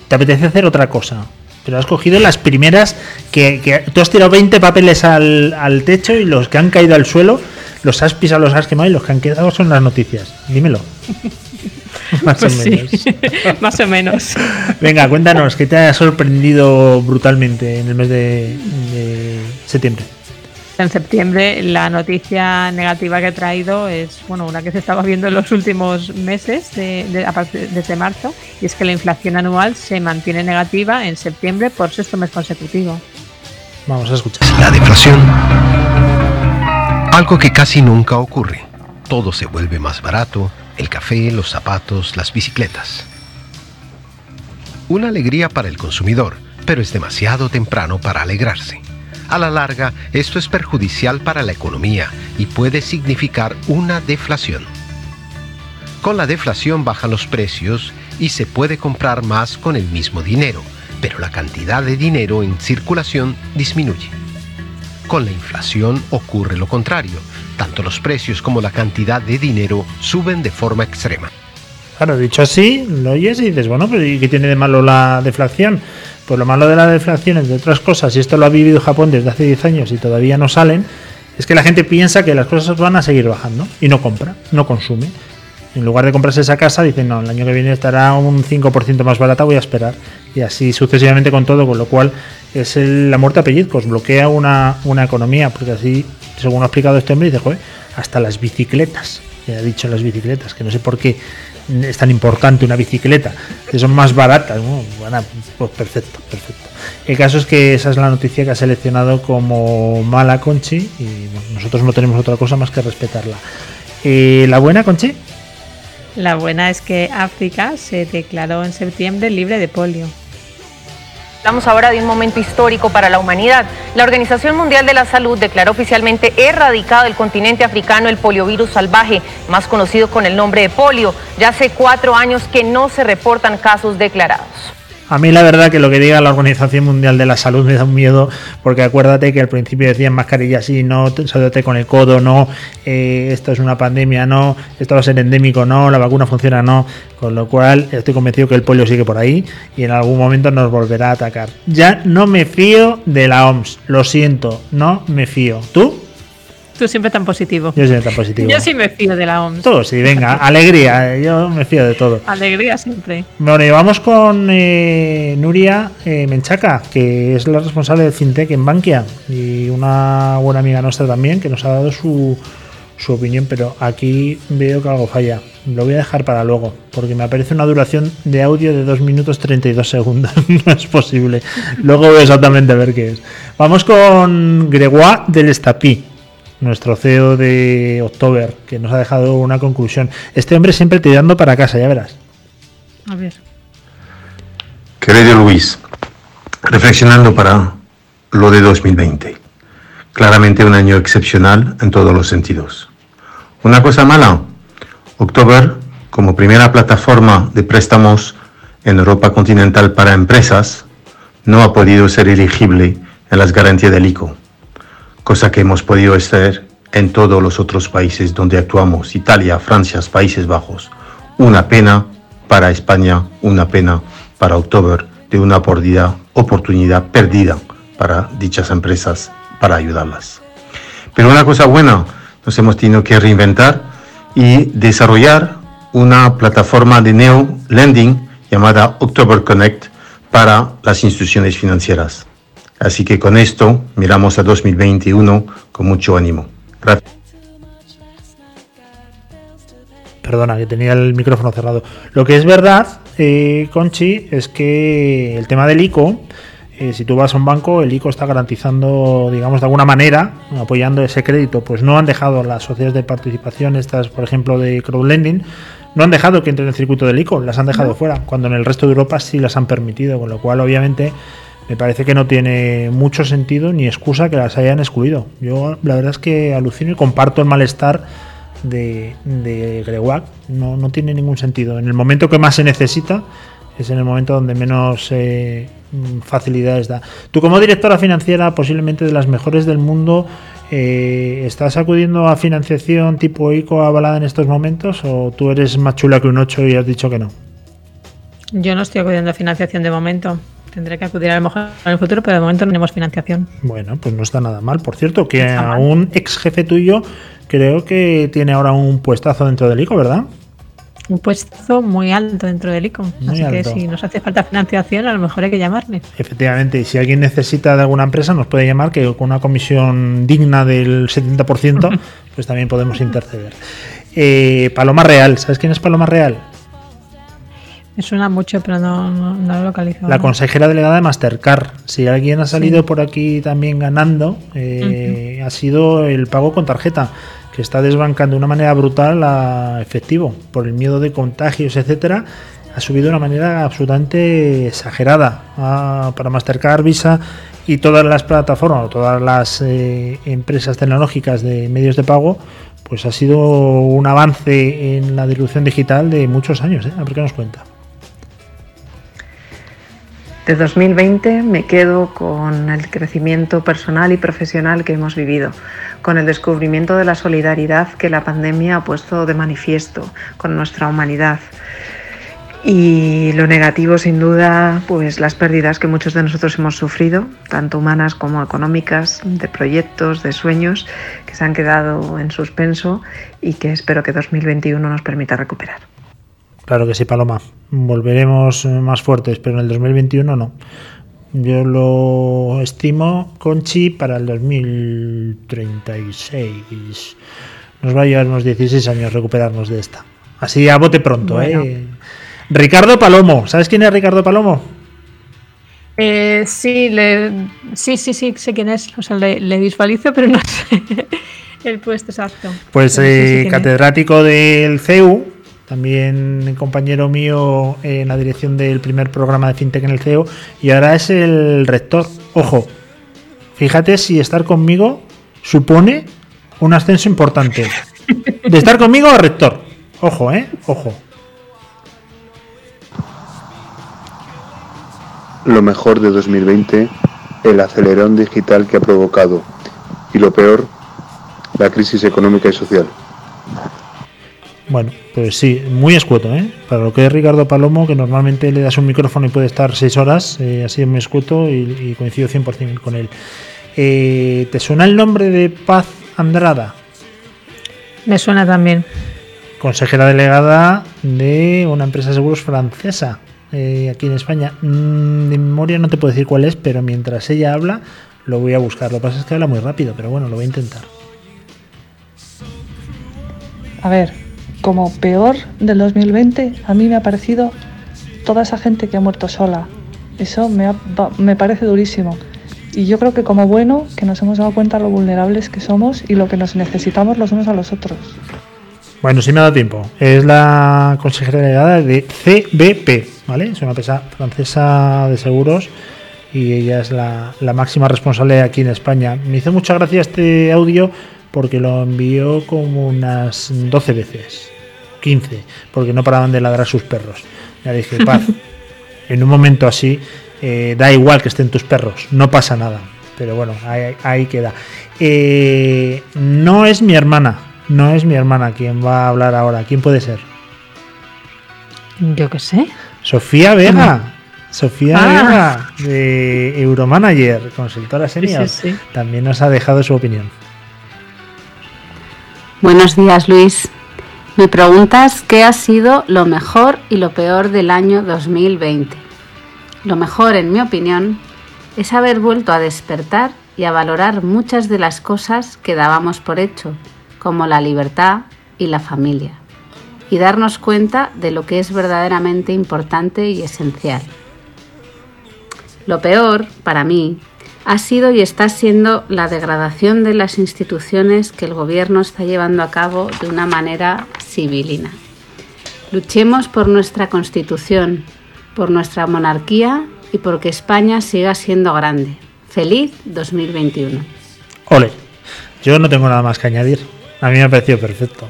Te apetece hacer otra cosa. Pero has cogido las primeras que, que tú has tirado 20 papeles al, al techo y los que han caído al suelo los has pisado, los has quemado y los que han quedado son las noticias. Dímelo. más o pues menos. más o menos. Venga, cuéntanos, ¿qué te ha sorprendido brutalmente en el mes de, septiembre? En septiembre la noticia negativa que he traído es bueno una que se estaba viendo en los últimos meses de, desde marzo y es que la inflación anual se mantiene negativa en septiembre por sexto mes consecutivo. Vamos a escuchar. La deflación, algo que casi nunca ocurre. Todo se vuelve más barato, el café, los zapatos, las bicicletas. Una alegría para el consumidor, pero es demasiado temprano para alegrarse. A la larga, esto es perjudicial para la economía y puede significar una deflación. Con la deflación bajan los precios y se puede comprar más con el mismo dinero, pero la cantidad de dinero en circulación disminuye. Con la inflación ocurre lo contrario, tanto los precios como la cantidad de dinero suben de forma extrema. Claro, dicho así, lo oyes y dices, bueno, pero ¿y qué tiene de malo la deflación? Pues lo malo de la deflación, entre otras cosas, y esto lo ha vivido Japón desde hace 10 años y todavía no salen, es que la gente piensa que las cosas van a seguir bajando y no compra, no consume. En lugar de comprarse esa casa, dicen, no, el año que viene estará un 5% más barata, voy a esperar. Y así sucesivamente con todo, con lo cual es la muerte a pellizcos, bloquea una, una economía, porque así según ha explicado este hombre, dice, joder, hasta las bicicletas, que ha dicho las bicicletas, que no sé por qué es tan importante una bicicleta, que son más baratas, bueno, pues perfecto, perfecto. El caso es que esa es la noticia que ha seleccionado como mala Conchi y nosotros no tenemos otra cosa más que respetarla. Eh, ¿La buena Conchi? La buena es que África se declaró en septiembre libre de polio. Hablamos ahora de un momento histórico para la humanidad. La Organización Mundial de la Salud declaró oficialmente erradicado del continente africano el poliovirus salvaje, más conocido con el nombre de polio. Ya hace cuatro años que no se reportan casos declarados. A mí la verdad que lo que diga la Organización Mundial de la Salud me da un miedo, porque acuérdate que al principio decían mascarilla sí, no, saludate con el codo, no, eh, esto es una pandemia, no, esto va a ser endémico, no, la vacuna funciona, no, con lo cual estoy convencido que el polio sigue por ahí y en algún momento nos volverá a atacar. Ya no me fío de la OMS, lo siento, no me fío. ¿Tú? Tú siempre tan positivo. Yo siempre tan positivo. Yo sí me fío de la OMS. Todo, sí, venga, alegría, yo me fío de todo. Alegría siempre. Bueno, y vamos con eh, Nuria eh, Menchaca, que es la responsable de FinTech en Bankia y una buena amiga nuestra también, que nos ha dado su, su opinión, pero aquí veo que algo falla. Lo voy a dejar para luego, porque me aparece una duración de audio de 2 minutos 32 segundos. no es posible. Luego voy exactamente a ver qué es. Vamos con Gregoire del Estapí nuestro CEO de October, que nos ha dejado una conclusión. Este hombre siempre tirando para casa, ya verás. A ver. Querido Luis, reflexionando para lo de 2020. Claramente un año excepcional en todos los sentidos. Una cosa mala, October, como primera plataforma de préstamos en Europa continental para empresas, no ha podido ser elegible en las garantías del ICO cosa que hemos podido hacer en todos los otros países donde actuamos, Italia, Francia, Países Bajos. Una pena para España, una pena para October de una oportunidad perdida para dichas empresas para ayudarlas. Pero una cosa buena, nos hemos tenido que reinventar y desarrollar una plataforma de neo lending llamada October Connect para las instituciones financieras. Así que con esto miramos a 2021 con mucho ánimo. Gracias. Perdona, que tenía el micrófono cerrado. Lo que es verdad, eh, Conchi, es que el tema del ICO, eh, si tú vas a un banco, el ICO está garantizando, digamos, de alguna manera, apoyando ese crédito. Pues no han dejado las sociedades de participación, estas, por ejemplo, de crowdlending, no han dejado que entren en el circuito del ICO, las han dejado fuera, cuando en el resto de Europa sí las han permitido, con lo cual, obviamente, me parece que no tiene mucho sentido ni excusa que las hayan excluido. Yo, la verdad es que alucino y comparto el malestar de, de no, tiene ningún sentido. En el momento que más se necesita es en el momento donde menos eh, facilidades da. Tú como directora financiera, posiblemente de las mejores del mundo, eh, ¿estás acudiendo a financiación tipo ICO avalada en estos momentos o tú eres más chula que un 8 y has dicho que no? Yo no estoy acudiendo a financiación de momento. Tendré que acudir a lo mejor en el futuro, pero de momento no tenemos financiación. Bueno, pues no está nada mal. Por cierto, que a un ex jefe tuyo creo que tiene ahora un puestazo dentro del ICO, ¿verdad? Un puesto muy alto dentro del ICO. Así que si nos hace falta financiación, a lo mejor hay que llamarle. Efectivamente, y si alguien necesita de alguna empresa, nos puede llamar, que con una comisión digna del 70%, pues también podemos interceder. Eh, Paloma Real, ¿sabes quién es Paloma Real? Me suena mucho, pero no, no, lo localizo. La consejera delegada de Mastercard. Si alguien ha salido por aquí también ganando, eh, ha sido el pago con tarjeta que está desbancando de una manera brutal a efectivo por el miedo de contagios, etcétera, ha subido de una manera absolutamente exagerada para Mastercard, Visa y todas las plataformas, todas las eh, empresas tecnológicas de medios de pago, pues ha sido un avance en la distribución digital de muchos años. ¿eh? A ver qué nos cuenta. De 2020 me quedo con el crecimiento personal y profesional que hemos vivido, con el descubrimiento de la solidaridad que la pandemia ha puesto de manifiesto con nuestra humanidad. Y lo negativo, sin duda, pues las pérdidas que muchos de nosotros hemos sufrido, tanto humanas como económicas, de proyectos, de sueños, que se han quedado en suspenso y que espero que 2021 nos permita recuperar. Claro que sí, Paloma. Volveremos más fuertes, pero en el 2021 no. Yo lo estimo, Conchi, para el 2036. Nos va a llevar unos 16 años recuperarnos de esta. Así a bote pronto, ¿eh? Ricardo Palomo. ¿Sabes quién es Ricardo Palomo? Eh, sí, sí, sí, sí, sé quién es. O sea, le, visualizo, pero no sé el puesto exacto. Pues eh, catedrático del CEU, también compañero mío en la dirección del primer programa de FinTech en el CEO, y ahora es el rector. Ojo, fíjate si estar conmigo supone un ascenso importante. De estar conmigo a rector. Ojo, ¿eh? Ojo. Lo mejor de 2020, el acelerón digital que ha provocado. Y lo peor, la crisis económica y social. Bueno, pues sí, muy escueto, ¿eh? Para lo que es Ricardo Palomo, que normalmente le das un micrófono y puede estar seis horas, eh, así es muy escueto y, coincido 100% con él. Eh, ¿Te suena el nombre de Paz Andrada? Me suena también. Consejera delegada de una empresa de seguros francesa eh, aquí en España. Mm, de memoria no te puedo decir cuál es, pero mientras ella habla, lo voy a buscar. Lo que pasa es que habla muy rápido, pero bueno, lo voy a intentar. A ver, como peor del 2020, a mí me ha parecido toda esa gente que ha muerto sola. Eso me, me parece durísimo. Y yo creo que como bueno, que nos hemos dado cuenta lo vulnerables que somos y lo que nos necesitamos los unos a los otros. Bueno, sí me ha dado tiempo. Es la consejera delegada de CBP, ¿vale? Es una empresa francesa de seguros y ella es la, la máxima responsable aquí en España. Me hizo mucha gracia este audio porque lo envió como unas 12 veces, 15, porque no paraban de ladrar sus perros. Ya dije, paz, en un momento así, eh, da igual que estén tus perros, no pasa nada. pero bueno, ahí, queda. Eh, no es mi hermana, no es mi hermana quien va a hablar ahora. ¿Quién puede ser? Yo qué sé. Sofía Vega. Sofía ah. Vega, de Euromanager, consultora senior, también nos ha dejado su opinión. Buenos días, Luis. Mi pregunta es, ¿qué ha sido lo mejor y lo peor del año 2020? Lo mejor, en mi opinión, es haber vuelto a despertar y a valorar muchas de las cosas que dábamos por hecho, como la libertad y la familia, y darnos cuenta de lo que es verdaderamente importante y esencial. Lo peor, para mí, ha sido y está siendo la degradación de las instituciones que el Gobierno está llevando a cabo de una manera civilina. Luchemos por nuestra Constitución, por nuestra monarquía y porque España siga siendo grande. Feliz 2021. Ole, yo no tengo nada más que añadir. A mí me ha parecido perfecto.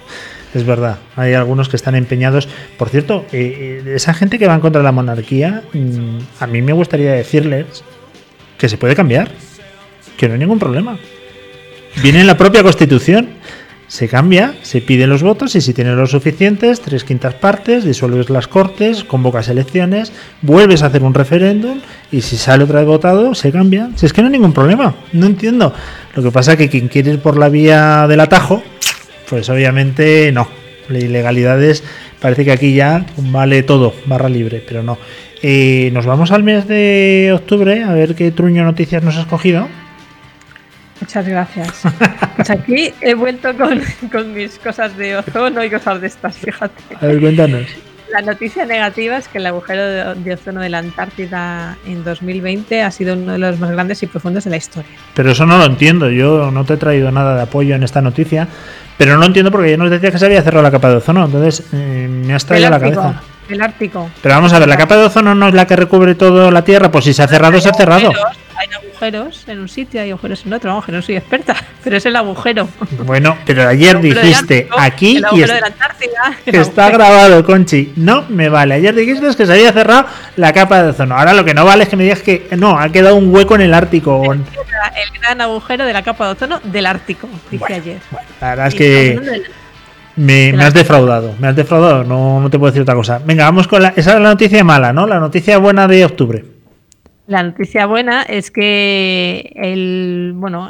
Es verdad, hay algunos que están empeñados. Por cierto, eh, eh, esa gente que va en contra de la monarquía, mm, a mí me gustaría decirles que se puede cambiar, que no hay ningún problema. Viene en la propia Constitución, se cambia, se piden los votos y si tienes los suficientes, tres quintas partes, disuelves las cortes, convocas elecciones, vuelves a hacer un referéndum y si sale otra vez votado, se cambia. Si es que no hay ningún problema, no entiendo. Lo que pasa es que quien quiere ir por la vía del atajo, pues obviamente no. Ilegalidades parece que aquí ya vale todo, barra libre, pero no. Eh, nos vamos al mes de octubre a ver qué truño noticias nos has cogido. Muchas gracias. Pues aquí he vuelto con, con, mis cosas de ozono y cosas de estas, fíjate. A ver, cuéntanos. La noticia negativa es que el agujero de, ozono de la Antártida en 2020 ha sido uno de los más grandes y profundos de la historia. Pero eso no lo entiendo. Yo no te he traído nada de apoyo en esta noticia, pero no lo entiendo porque ya nos decía que se había cerrado la capa de ozono. Entonces eh, me has traído la cabeza. El Ártico. Pero vamos a ver, la capa de ozono no es la que recubre toda la Tierra, pues si se ha cerrado, se ha cerrado. Agujeros en un sitio, hay agujeros en otro, vamos, que no soy experta, pero es el agujero. Bueno, pero ayer dijiste aquí y está grabado, Conchi. No me vale. Ayer dijiste que se había cerrado la capa de ozono. Ahora lo que no vale es que me digas que no, ha quedado un hueco en el Ártico. El, gran agujero de la capa de ozono del Ártico, dije ayer. la verdad es que me, has defraudado, me has defraudado, no, no te puedo decir otra cosa. Venga, vamos con la. Esa es la noticia mala, ¿no? La noticia buena de octubre. La noticia buena es que el, bueno,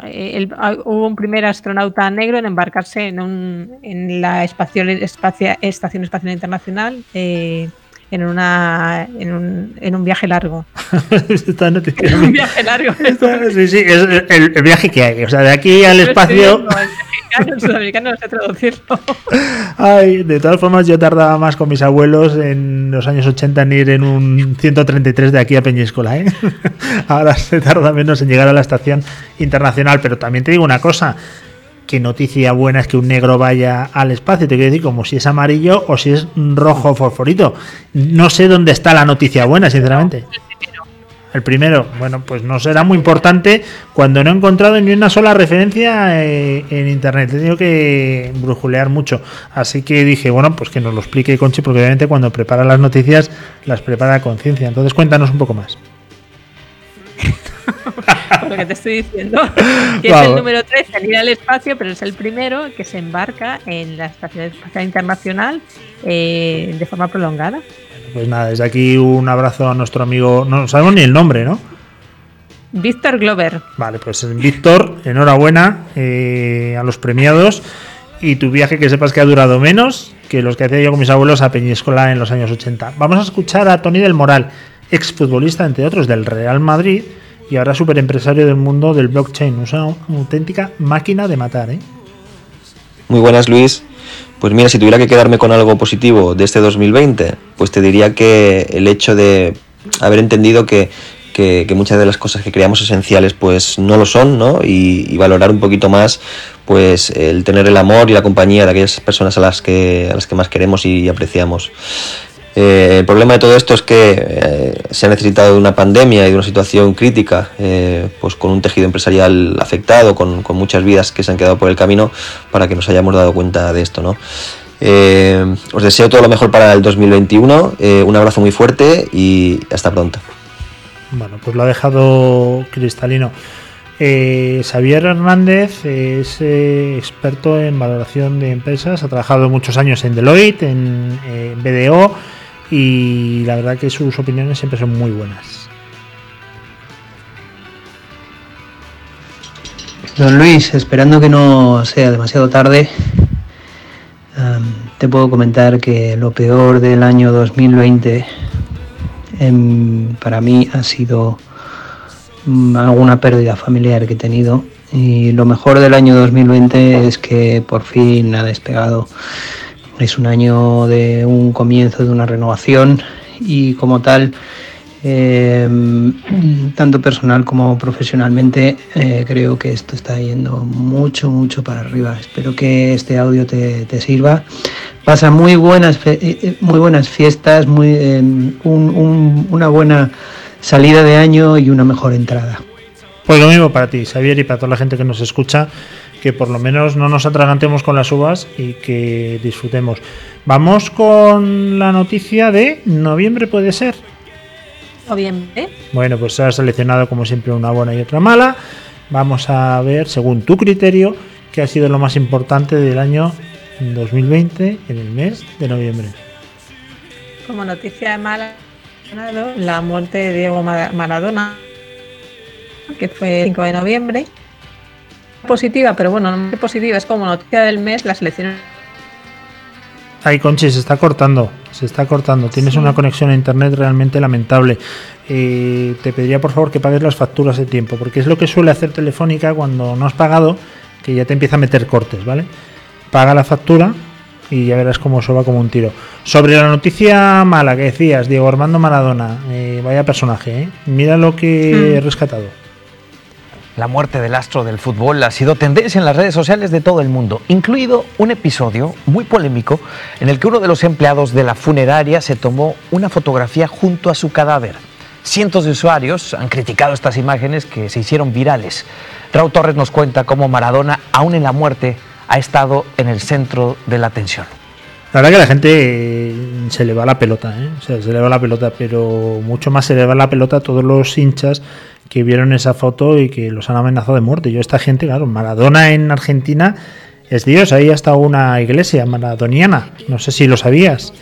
hubo un primer astronauta negro en embarcarse en, un, en la Estación Espacial Internacional eh, en, una, en, un, en un viaje largo. un viaje largo. sí, sí, es el, el, viaje que hay. O sea, de aquí al espacio sudamericano, no sé traducirlo. Ay, de todas formas, yo tardaba más con mis abuelos en los años 80 en ir en un 133 de aquí a Peñíscola. ¿eh? Ahora se tarda menos en llegar a la estación internacional, pero también te digo una cosa. Qué noticia buena es que un negro vaya al espacio. Te quiero decir, como si es amarillo o si es rojo fosforito. No sé dónde está la noticia buena, sinceramente. El primero, bueno, pues no será muy importante cuando no he encontrado ni una sola referencia eh, en internet. He tenido que brujulear mucho. Así que dije, bueno, pues que nos lo explique Conchi, porque obviamente cuando prepara las noticias las prepara a conciencia. Entonces cuéntanos un poco más. lo que te estoy diciendo, que es el número 3 salir al espacio, pero es el primero que se embarca en la Estación Espacial Internacional eh, de forma prolongada. Pues nada, desde aquí un abrazo a nuestro amigo, no sabemos ni el nombre, ¿no? Víctor Glover. Vale, pues Víctor, enhorabuena eh, a los premiados y tu viaje que sepas que ha durado menos que los que hacía yo con mis abuelos a Peñíscola en los años 80. Vamos a escuchar a Tony del Moral, exfutbolista entre otros del Real Madrid y ahora superempresario del mundo del blockchain, una auténtica máquina de matar. ¿eh? Muy buenas Luis, pues mira, si tuviera que quedarme con algo positivo de este 2020, pues te diría que el hecho de haber entendido que, muchas de las cosas que creamos esenciales pues no lo son, ¿no? Y, valorar un poquito más pues el tener el amor y la compañía de aquellas personas a las que, a las que más queremos y apreciamos. Eh, el problema de todo esto es que eh, se ha necesitado de una pandemia y de una situación crítica, eh, pues con un tejido empresarial afectado, con, muchas vidas que se han quedado por el camino, para que nos hayamos dado cuenta de esto. ¿no? os deseo todo lo mejor para el 2021, un abrazo muy fuerte y hasta pronto. Bueno, pues lo ha dejado cristalino. Eh, Xavier Hernández es experto en valoración de empresas, ha trabajado muchos años en Deloitte, en, BDO y la verdad que sus opiniones siempre son muy buenas. Don Luis, esperando que no sea demasiado tarde, te puedo comentar que lo peor del año 2020 em, para mí ha sido Mm, alguna pérdida familiar que he tenido y lo mejor del año 2020 es que por fin ha despegado. Es un año de un comienzo de una renovación y como tal, em, tanto personal como profesionalmente, eh, creo que esto está yendo mucho, mucho para arriba. Espero que este audio te, sirva. Pasa muy buenas, eh, eh, muy buenas fiestas, muy, em, una buena salida de año y una mejor entrada. Pues lo mismo para ti, Xavier, y para toda la gente que nos escucha, que por lo menos no nos atragantemos con las uvas y que disfrutemos. Vamos con la noticia de noviembre, puede ser. Noviembre. Bueno, pues se ha seleccionado como siempre una buena y otra mala. Vamos a ver, según tu criterio, qué ha sido lo más importante del año 2020 en el mes de noviembre. Como noticia mala, la muerte de Diego Maradona, que fue el 5 de noviembre. Positiva, pero bueno, no es positiva, es como noticia del mes, la selección. Ay, Conchi, se está cortando, se está cortando. Tienes una conexión a internet realmente lamentable. Eh, te pediría por favor que pagues las facturas de tiempo, porque es lo que suele hacer Telefónica cuando no has pagado, que ya te empieza a meter cortes, ¿vale? Paga la factura, y ya verás cómo eso va como un tiro. Sobre la noticia mala que decías, Diego Armando Maradona, eh, vaya personaje, ¿eh? mira lo que mm. he rescatado. La muerte del astro del fútbol ha sido tendencia en las redes sociales de todo el mundo, incluido un episodio muy polémico en el que uno de los empleados de la funeraria se tomó una fotografía junto a su cadáver. Cientos de usuarios han criticado estas imágenes que se hicieron virales. Raúl Torres nos cuenta cómo Maradona, aún en la muerte, ha estado en el centro de la atención. La verdad que la gente se le va la pelota, ¿eh? se le va la pelota, pero mucho más se le va la pelota a todos los hinchas que vieron esa foto y que los han amenazado de muerte. Yo, esta gente, claro, Maradona en Argentina es Dios, ahí hasta una iglesia maradoniana, no sé si lo sabías,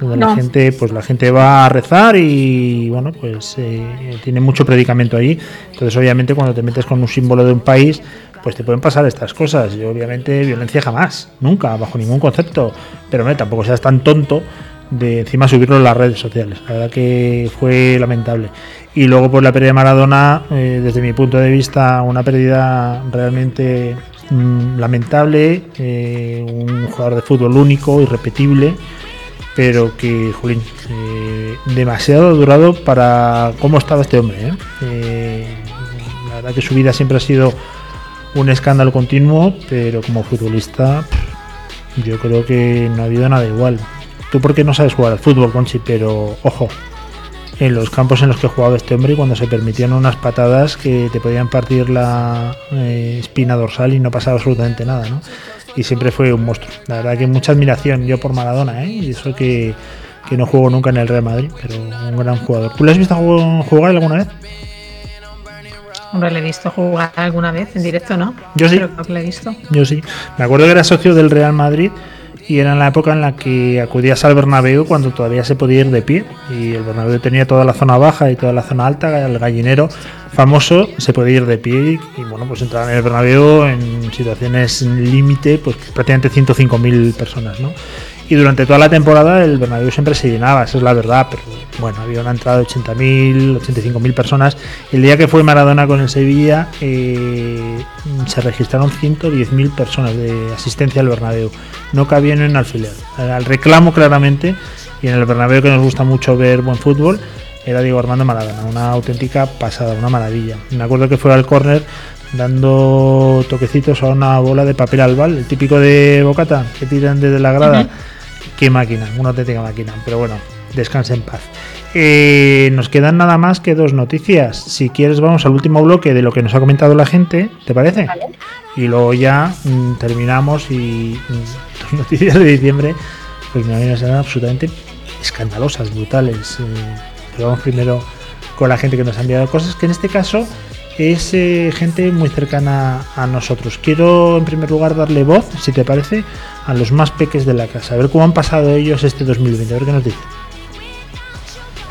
donde la gente, pues la gente va a rezar y bueno, pues eh, tiene mucho predicamento ahí. Entonces, obviamente, cuando te metes con un símbolo de un país, pues te pueden pasar estas cosas. Y obviamente violencia jamás, nunca, bajo ningún concepto. Pero no, tampoco seas tan tonto de encima subirlo en las redes sociales. La verdad que fue lamentable. Y luego por pues, la pérdida de Maradona, eh, desde mi punto de vista, una pérdida realmente mm, lamentable, eh, un jugador de fútbol único, irrepetible, pero que, Julín, eh, demasiado durado para cómo estaba este hombre. la verdad que su vida siempre ha sido un escándalo continuo, pero como futbolista yo creo que no ha habido nada igual. Tú porque no sabes jugar al fútbol, Conchi, pero ojo, en los campos en los que jugaba este hombre cuando se permitían unas patadas que te podían partir la eh, espina dorsal y no pasaba absolutamente nada, ¿no? Y siempre fue un monstruo. La verdad que mucha admiración yo por Maradona, ¿eh? Y eso que, que no juego nunca en el Real Madrid, pero un gran jugador. ¿Tú le has visto jugar alguna vez? Hombre, le he visto jugar alguna vez en directo, ¿no? Yo sí. le he visto. Yo sí. Me acuerdo que era socio del Real Madrid y era en la época en la que acudías al Bernabéu cuando todavía se podía ir de pie y el Bernabéu tenía toda la zona baja y toda la zona alta, el gallinero famoso se podía ir de pie y, bueno, pues entraban en el Bernabéu en situaciones límite, pues prácticamente 105.000 personas, ¿no? Y durante toda la temporada el Bernabéu siempre se llenaba, eso es la verdad, pero bueno, había una entrada de 80.000, 85.000 personas. El día que fue Maradona con el Sevilla eh, se registraron 110.000 personas de asistencia al Bernabéu, no cabían en alfiler. Al reclamo claramente, y en el Bernabéu que nos gusta mucho ver buen fútbol, era Diego Armando Maradona, una auténtica pasada, una maravilla. Me acuerdo que fue al córner dando toquecitos a una bola de papel albal, el típico de Bocata, que tiran desde la grada qué máquina, una auténtica máquina. Pero bueno, descanse en paz. Eh, nos quedan nada más que dos noticias. Si quieres, vamos al último bloque de lo que nos ha comentado la gente, ¿te parece? Y luego ya mm, terminamos y mm, noticias de diciembre, pues me ser absolutamente escandalosas, brutales. Eh, pero vamos primero con la gente que nos ha enviado cosas, que en este caso es eh, gente muy cercana a nosotros. Quiero en primer lugar darle voz, si te parece, a los más peques de la casa, a ver cómo han pasado ellos este 2020, a ver qué nos dicen.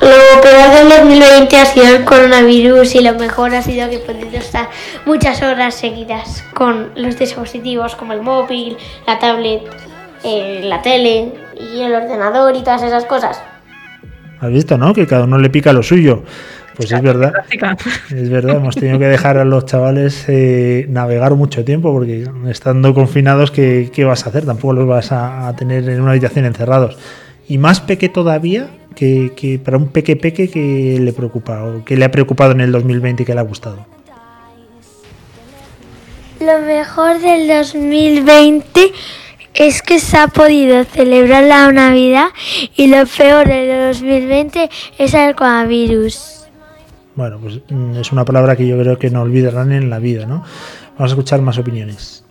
Lo peor del 2020 ha sido el coronavirus y lo mejor ha sido que he podido estar muchas horas seguidas con los dispositivos como el móvil, la tablet, eh, la tele y el ordenador y todas esas cosas. Has visto, ¿no? Que cada uno le pica lo suyo. Pues es verdad. Es verdad, hemos tenido que dejar a los chavales eh, navegar mucho tiempo porque estando confinados, ¿qué, vas a hacer? Tampoco los vas a, tener en una habitación encerrados. Y más peque todavía que, para un peque peque que le preocupa o que le ha preocupado en el 2020 y que le ha gustado. Lo mejor del 2020 es que se ha podido celebrar la Navidad y lo peor del 2020 es el coronavirus. Bueno, pues mm, es una palabra que yo creo que no olvidarán en la vida, ¿no? Vamos a escuchar más opiniones.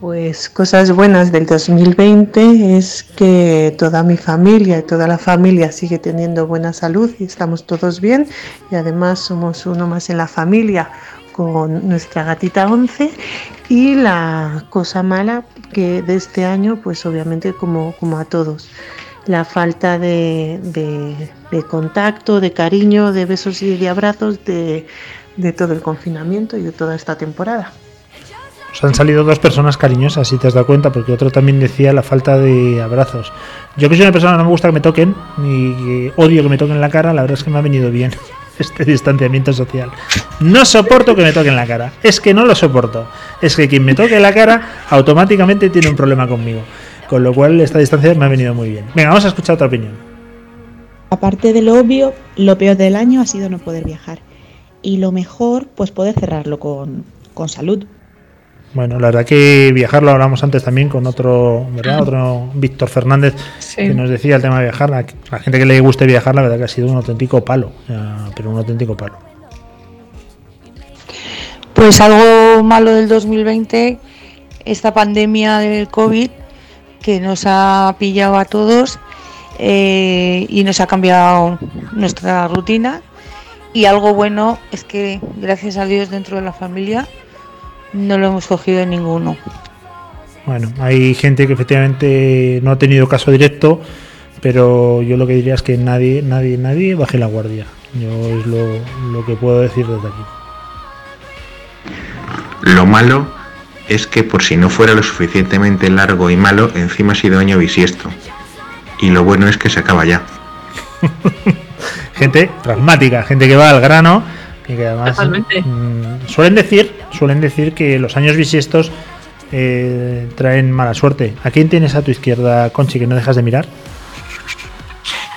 Pues cosas buenas del 2020 es que toda mi familia y toda la familia sigue teniendo buena salud y estamos todos bien y además somos uno más en la familia con nuestra gatita 11 y la cosa mala que de este año pues obviamente como, como a todos la falta de, contacto, de cariño, de besos y de abrazos de, todo el confinamiento y de toda esta temporada. Os han salido dos personas cariñosas, si te has dado cuenta, porque otro también decía la falta de abrazos. Yo que soy una persona que no me gusta que me toquen, y odio que me toquen la cara, la verdad es que me ha venido bien este distanciamiento social. No soporto que me toquen la cara. Es que no lo soporto. Es que quien me toque la cara automáticamente tiene un problema conmigo. Con lo cual esta distancia me ha venido muy bien. Venga, vamos a escuchar otra opinión. Aparte de lo obvio, lo peor del año ha sido no poder viajar. Y lo mejor, pues poder cerrarlo con, salud. Bueno, la verdad que viajar lo hablamos antes también con otro, ¿verdad? Otro Víctor Fernández que nos decía el tema de viajar. La, gente que le guste viajar, la verdad que ha sido un auténtico palo, pero un auténtico palo. Pues algo malo del 2020, esta pandemia del COVID que nos ha pillado a todos eh, y nos ha cambiado nuestra rutina. Y algo bueno es que, gracias a Dios, dentro de la familia no lo hemos cogido en ninguno. Bueno, hay gente que efectivamente no ha tenido caso directo, pero yo lo que diría es que nadie, nadie, nadie baje la guardia. Yo es lo, lo que puedo decir desde aquí. Lo malo es que por si no fuera lo suficientemente largo y malo, encima ha sido año bisiesto. Y lo bueno es que se acaba ya. gente pragmática, gente que va al grano y que además mm, suelen decir, suelen decir que los años bisiestos eh, traen mala suerte. ¿A quién tienes a tu izquierda, Conchi, que no dejas de mirar?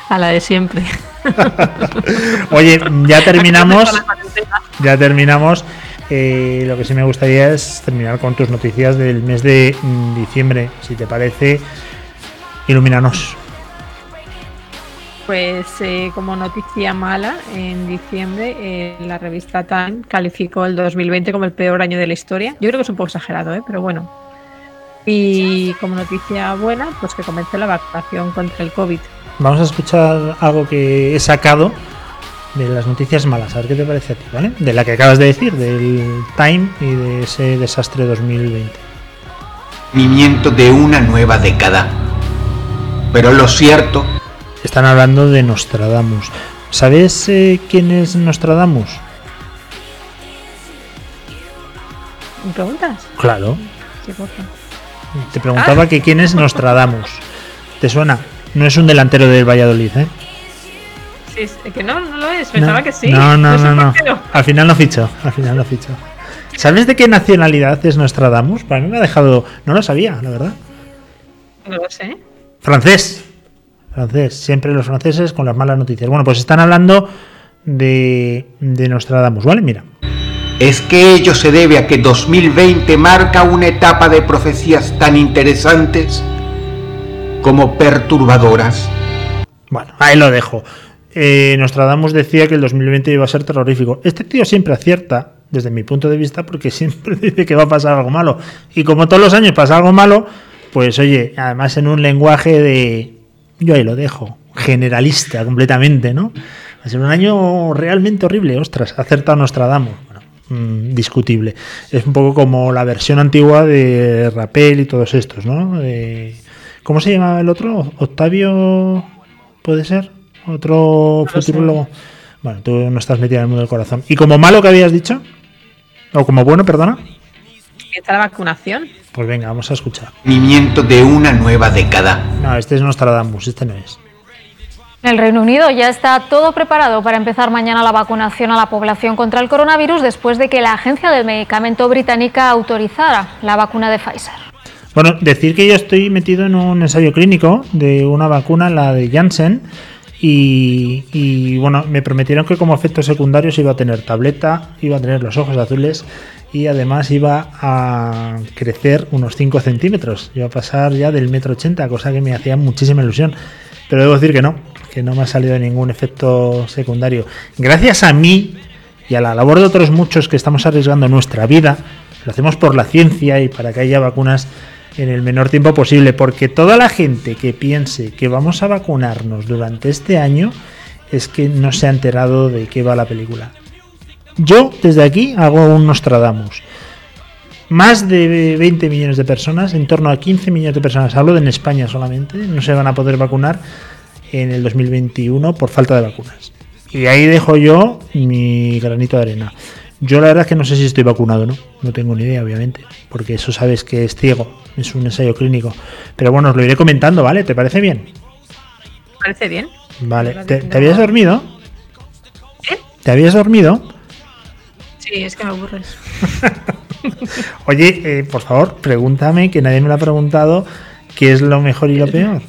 A la de siempre. Oye, ya terminamos. ya terminamos. Eh, lo que sí me gustaría es terminar con tus noticias del mes de diciembre. Si te parece, ilumínanos. Pues eh, como noticia mala, en diciembre eh, la revista Time calificó el 2020 como el peor año de la historia. Yo creo que es un poco exagerado, pero bueno. Y como noticia buena, pues que comenzó la vacunación contra el COVID. Vamos a escuchar algo que he sacado de las noticias malas. A ver qué te parece a ti, ¿vale? De la que acabas de decir, del Time y de ese desastre 2020. Movimiento de una nueva década. Pero lo cierto... Están hablando de Nostradamus. ¿Sabes eh, quién es Nostradamus? ¿Me preguntas? Claro. Te preguntaba ah. que quién es Nostradamus. ¿Te suena? No es un delantero del Valladolid, ¿eh? Sí, que no, no lo es, pensaba que sí. No, no, no, no. Al final no ficho, al final no ficho. ¿Sabes de qué nacionalidad es Nostradamus? Para mí me ha dejado. No lo sabía, la verdad. No lo sé. Francés. Francés. Siempre los franceses con las malas noticias. Bueno, pues están hablando de, de Nostradamus, ¿vale? Mira. Es que ello se debe a que 2020 marca una etapa de profecías tan interesantes como perturbadoras. Bueno, ahí lo dejo eh, Nostradamus decía que el 2020 iba a ser terrorífico. Este tío siempre acierta, desde mi punto de vista, porque siempre dice que va a pasar algo malo. Y como todos los años pasa algo malo, pues oye, además en un lenguaje de... Yo ahí lo dejo, generalista completamente, ¿no? Ha sido un año realmente horrible. Ostras, acertado Nostradamus. Bueno, mm, discutible. Es un poco como la versión antigua de Rapel y todos estos, ¿no? ¿Cómo se llamaba el otro? Octavio, ¿puede ser? Otro futurólogo. Bueno, tú no estás metido en el mundo del corazón. ¿Y como malo que habías dicho? ¿O como bueno, perdona? ¿Está la vacunación? Pues venga, vamos a escuchar. Movimiento de una nueva década. No, este es Nostradamus, este no es. El Reino Unido ya está todo preparado para empezar mañana la vacunación a la población contra el coronavirus después de que la Agencia del Medicamento Británica autorizara la vacuna de Pfizer. Bueno, decir que yo estoy metido en un ensayo clínico de una vacuna, la de Janssen, y, bueno, me prometieron que como efectos secundarios iba a tener tableta, iba a tener los ojos azules y además iba a crecer unos 5 centímetros. Iba a pasar ya del metro 80, cosa que me hacía muchísima ilusión. Pero debo decir que no, que no me ha salido ningún efecto secundario. Gracias a mí y a la labor de otros muchos que estamos arriesgando nuestra vida, lo hacemos por la ciencia y para que haya vacunas en el menor tiempo posible, porque toda la gente que piense que vamos a vacunarnos durante este año es que no se ha enterado de qué va la película. Yo desde aquí hago un Nostradamus. Más de 20 millones de personas, en torno a 15 millones de personas, hablo de en España solamente, no se van a poder vacunar en el 2021 por falta de vacunas. Y ahí dejo yo mi granito de arena. Yo la verdad es que no sé si estoy vacunado, ¿no? No tengo ni idea, obviamente, porque eso sabes que es ciego, es un ensayo clínico. Pero bueno, os lo iré comentando, ¿vale? ¿Te parece bien? Parece bien. Vale. ¿Te, habías dormido? ¿Eh? ¿Te habías dormido? Sí, es que me aburres. Oye, eh, por favor, pregúntame, que nadie me lo ha preguntado, ¿qué es lo mejor y lo peor?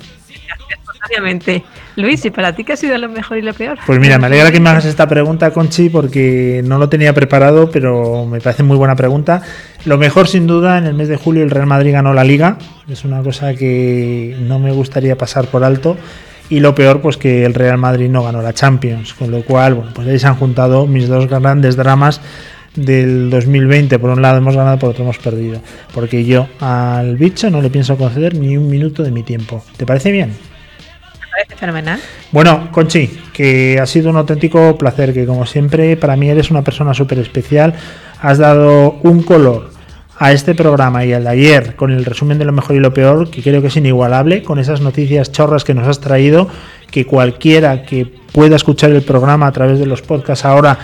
Obviamente. Luis, ¿y para ti qué ha sido lo mejor y lo peor? Pues mira, me alegra que me hagas esta pregunta, Conchi, porque no lo tenía preparado, pero me parece muy buena pregunta. Lo mejor, sin duda, en el mes de julio el Real Madrid ganó la Liga. Es una cosa que no me gustaría pasar por alto. Y lo peor, pues que el Real Madrid no ganó la Champions. Con lo cual, bueno, pues ahí se han juntado mis dos grandes dramas del 2020. Por un lado hemos ganado, por otro hemos perdido. Porque yo al bicho no le pienso conceder ni un minuto de mi tiempo. ¿Te parece bien? Bueno, Conchi, que ha sido un auténtico placer, que como siempre para mí eres una persona súper especial, has dado un color a este programa y al de ayer con el resumen de lo mejor y lo peor, que creo que es inigualable, con esas noticias chorras que nos has traído, que cualquiera que pueda escuchar el programa a través de los podcasts ahora,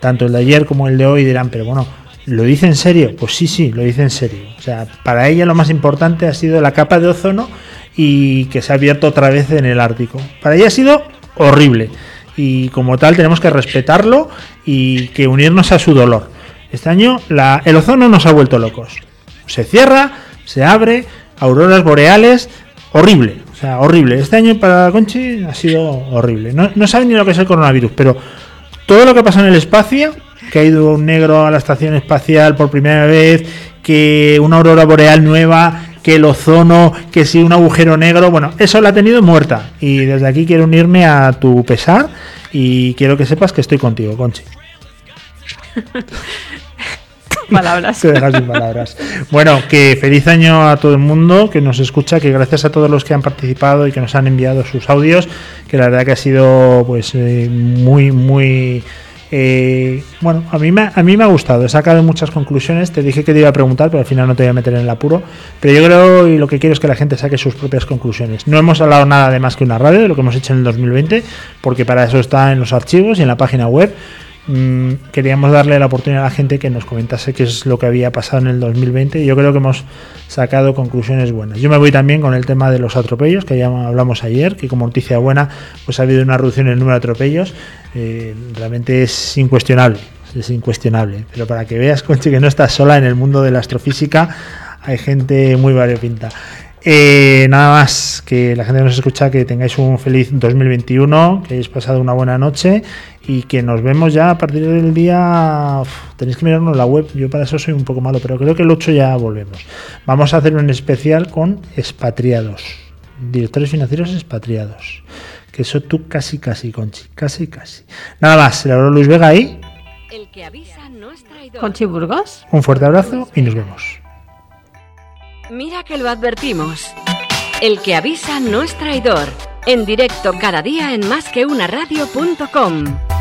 tanto el de ayer como el de hoy, dirán, pero bueno, ¿lo dice en serio? Pues sí, sí, lo dice en serio. O sea, para ella lo más importante ha sido la capa de ozono y que se ha abierto otra vez en el Ártico. Para ella ha sido horrible y como tal tenemos que respetarlo y que unirnos a su dolor. Este año el ozono nos ha vuelto locos. Se cierra, se abre, auroras boreales, horrible. O sea, horrible. Este año para Conchi ha sido horrible. No, no sabe ni lo que es el coronavirus, pero todo lo que pasa en el espacio, que ha ido un negro a la estación espacial por primera vez, que una aurora boreal nueva, que el ozono, que si un agujero negro, bueno, eso la ha tenido muerta. Y desde aquí quiero unirme a tu pesar y quiero que sepas que estoy contigo, Conchi. palabras. Te dejas sin palabras. Bueno, que feliz año a todo el mundo que nos escucha, que gracias a todos los que han participado y que nos han enviado sus audios, que la verdad que ha sido pues eh, muy, muy eh, bueno, a mí, me, a me ha gustado, he sacado muchas conclusiones, te dije que te iba a preguntar, pero al final no te voy a meter en el apuro, pero yo creo y lo que quiero es que la gente saque sus propias conclusiones. No hemos hablado nada de más que una radio, de lo que hemos hecho en el 2020, porque para eso está en los archivos y en la página web. Mm, queríamos darle la oportunidad a la gente que nos comentase qué es lo que había pasado en el 2020 y yo creo que hemos sacado conclusiones buenas. Yo me voy también con el tema de los atropellos, que ya hablamos ayer, que como noticia buena pues ha habido una reducción en el número de atropellos, eh, realmente es incuestionable, es incuestionable, pero para que veas, Conchi, que no estás sola en el mundo de la astrofísica, hay gente muy variopinta. Eh, nada más que la gente nos escucha, que tengáis un feliz 2021, que hayáis pasado una buena noche y que nos vemos ya a partir del día. tenéis que mirarnos la web, yo para eso soy un poco malo, pero creo que el 8 ya volvemos. Vamos a hacer un especial con expatriados, directores financieros expatriados. Que eso tú casi, casi, Conchi, casi, casi. Nada más, se Luis Vega ahí. El que avisa no es traidor. Conchi Burgos. Un fuerte abrazo y nos vemos. Mira que lo advertimos. El que avisa no es traidor. En directo cada día en másqueunaradio.com.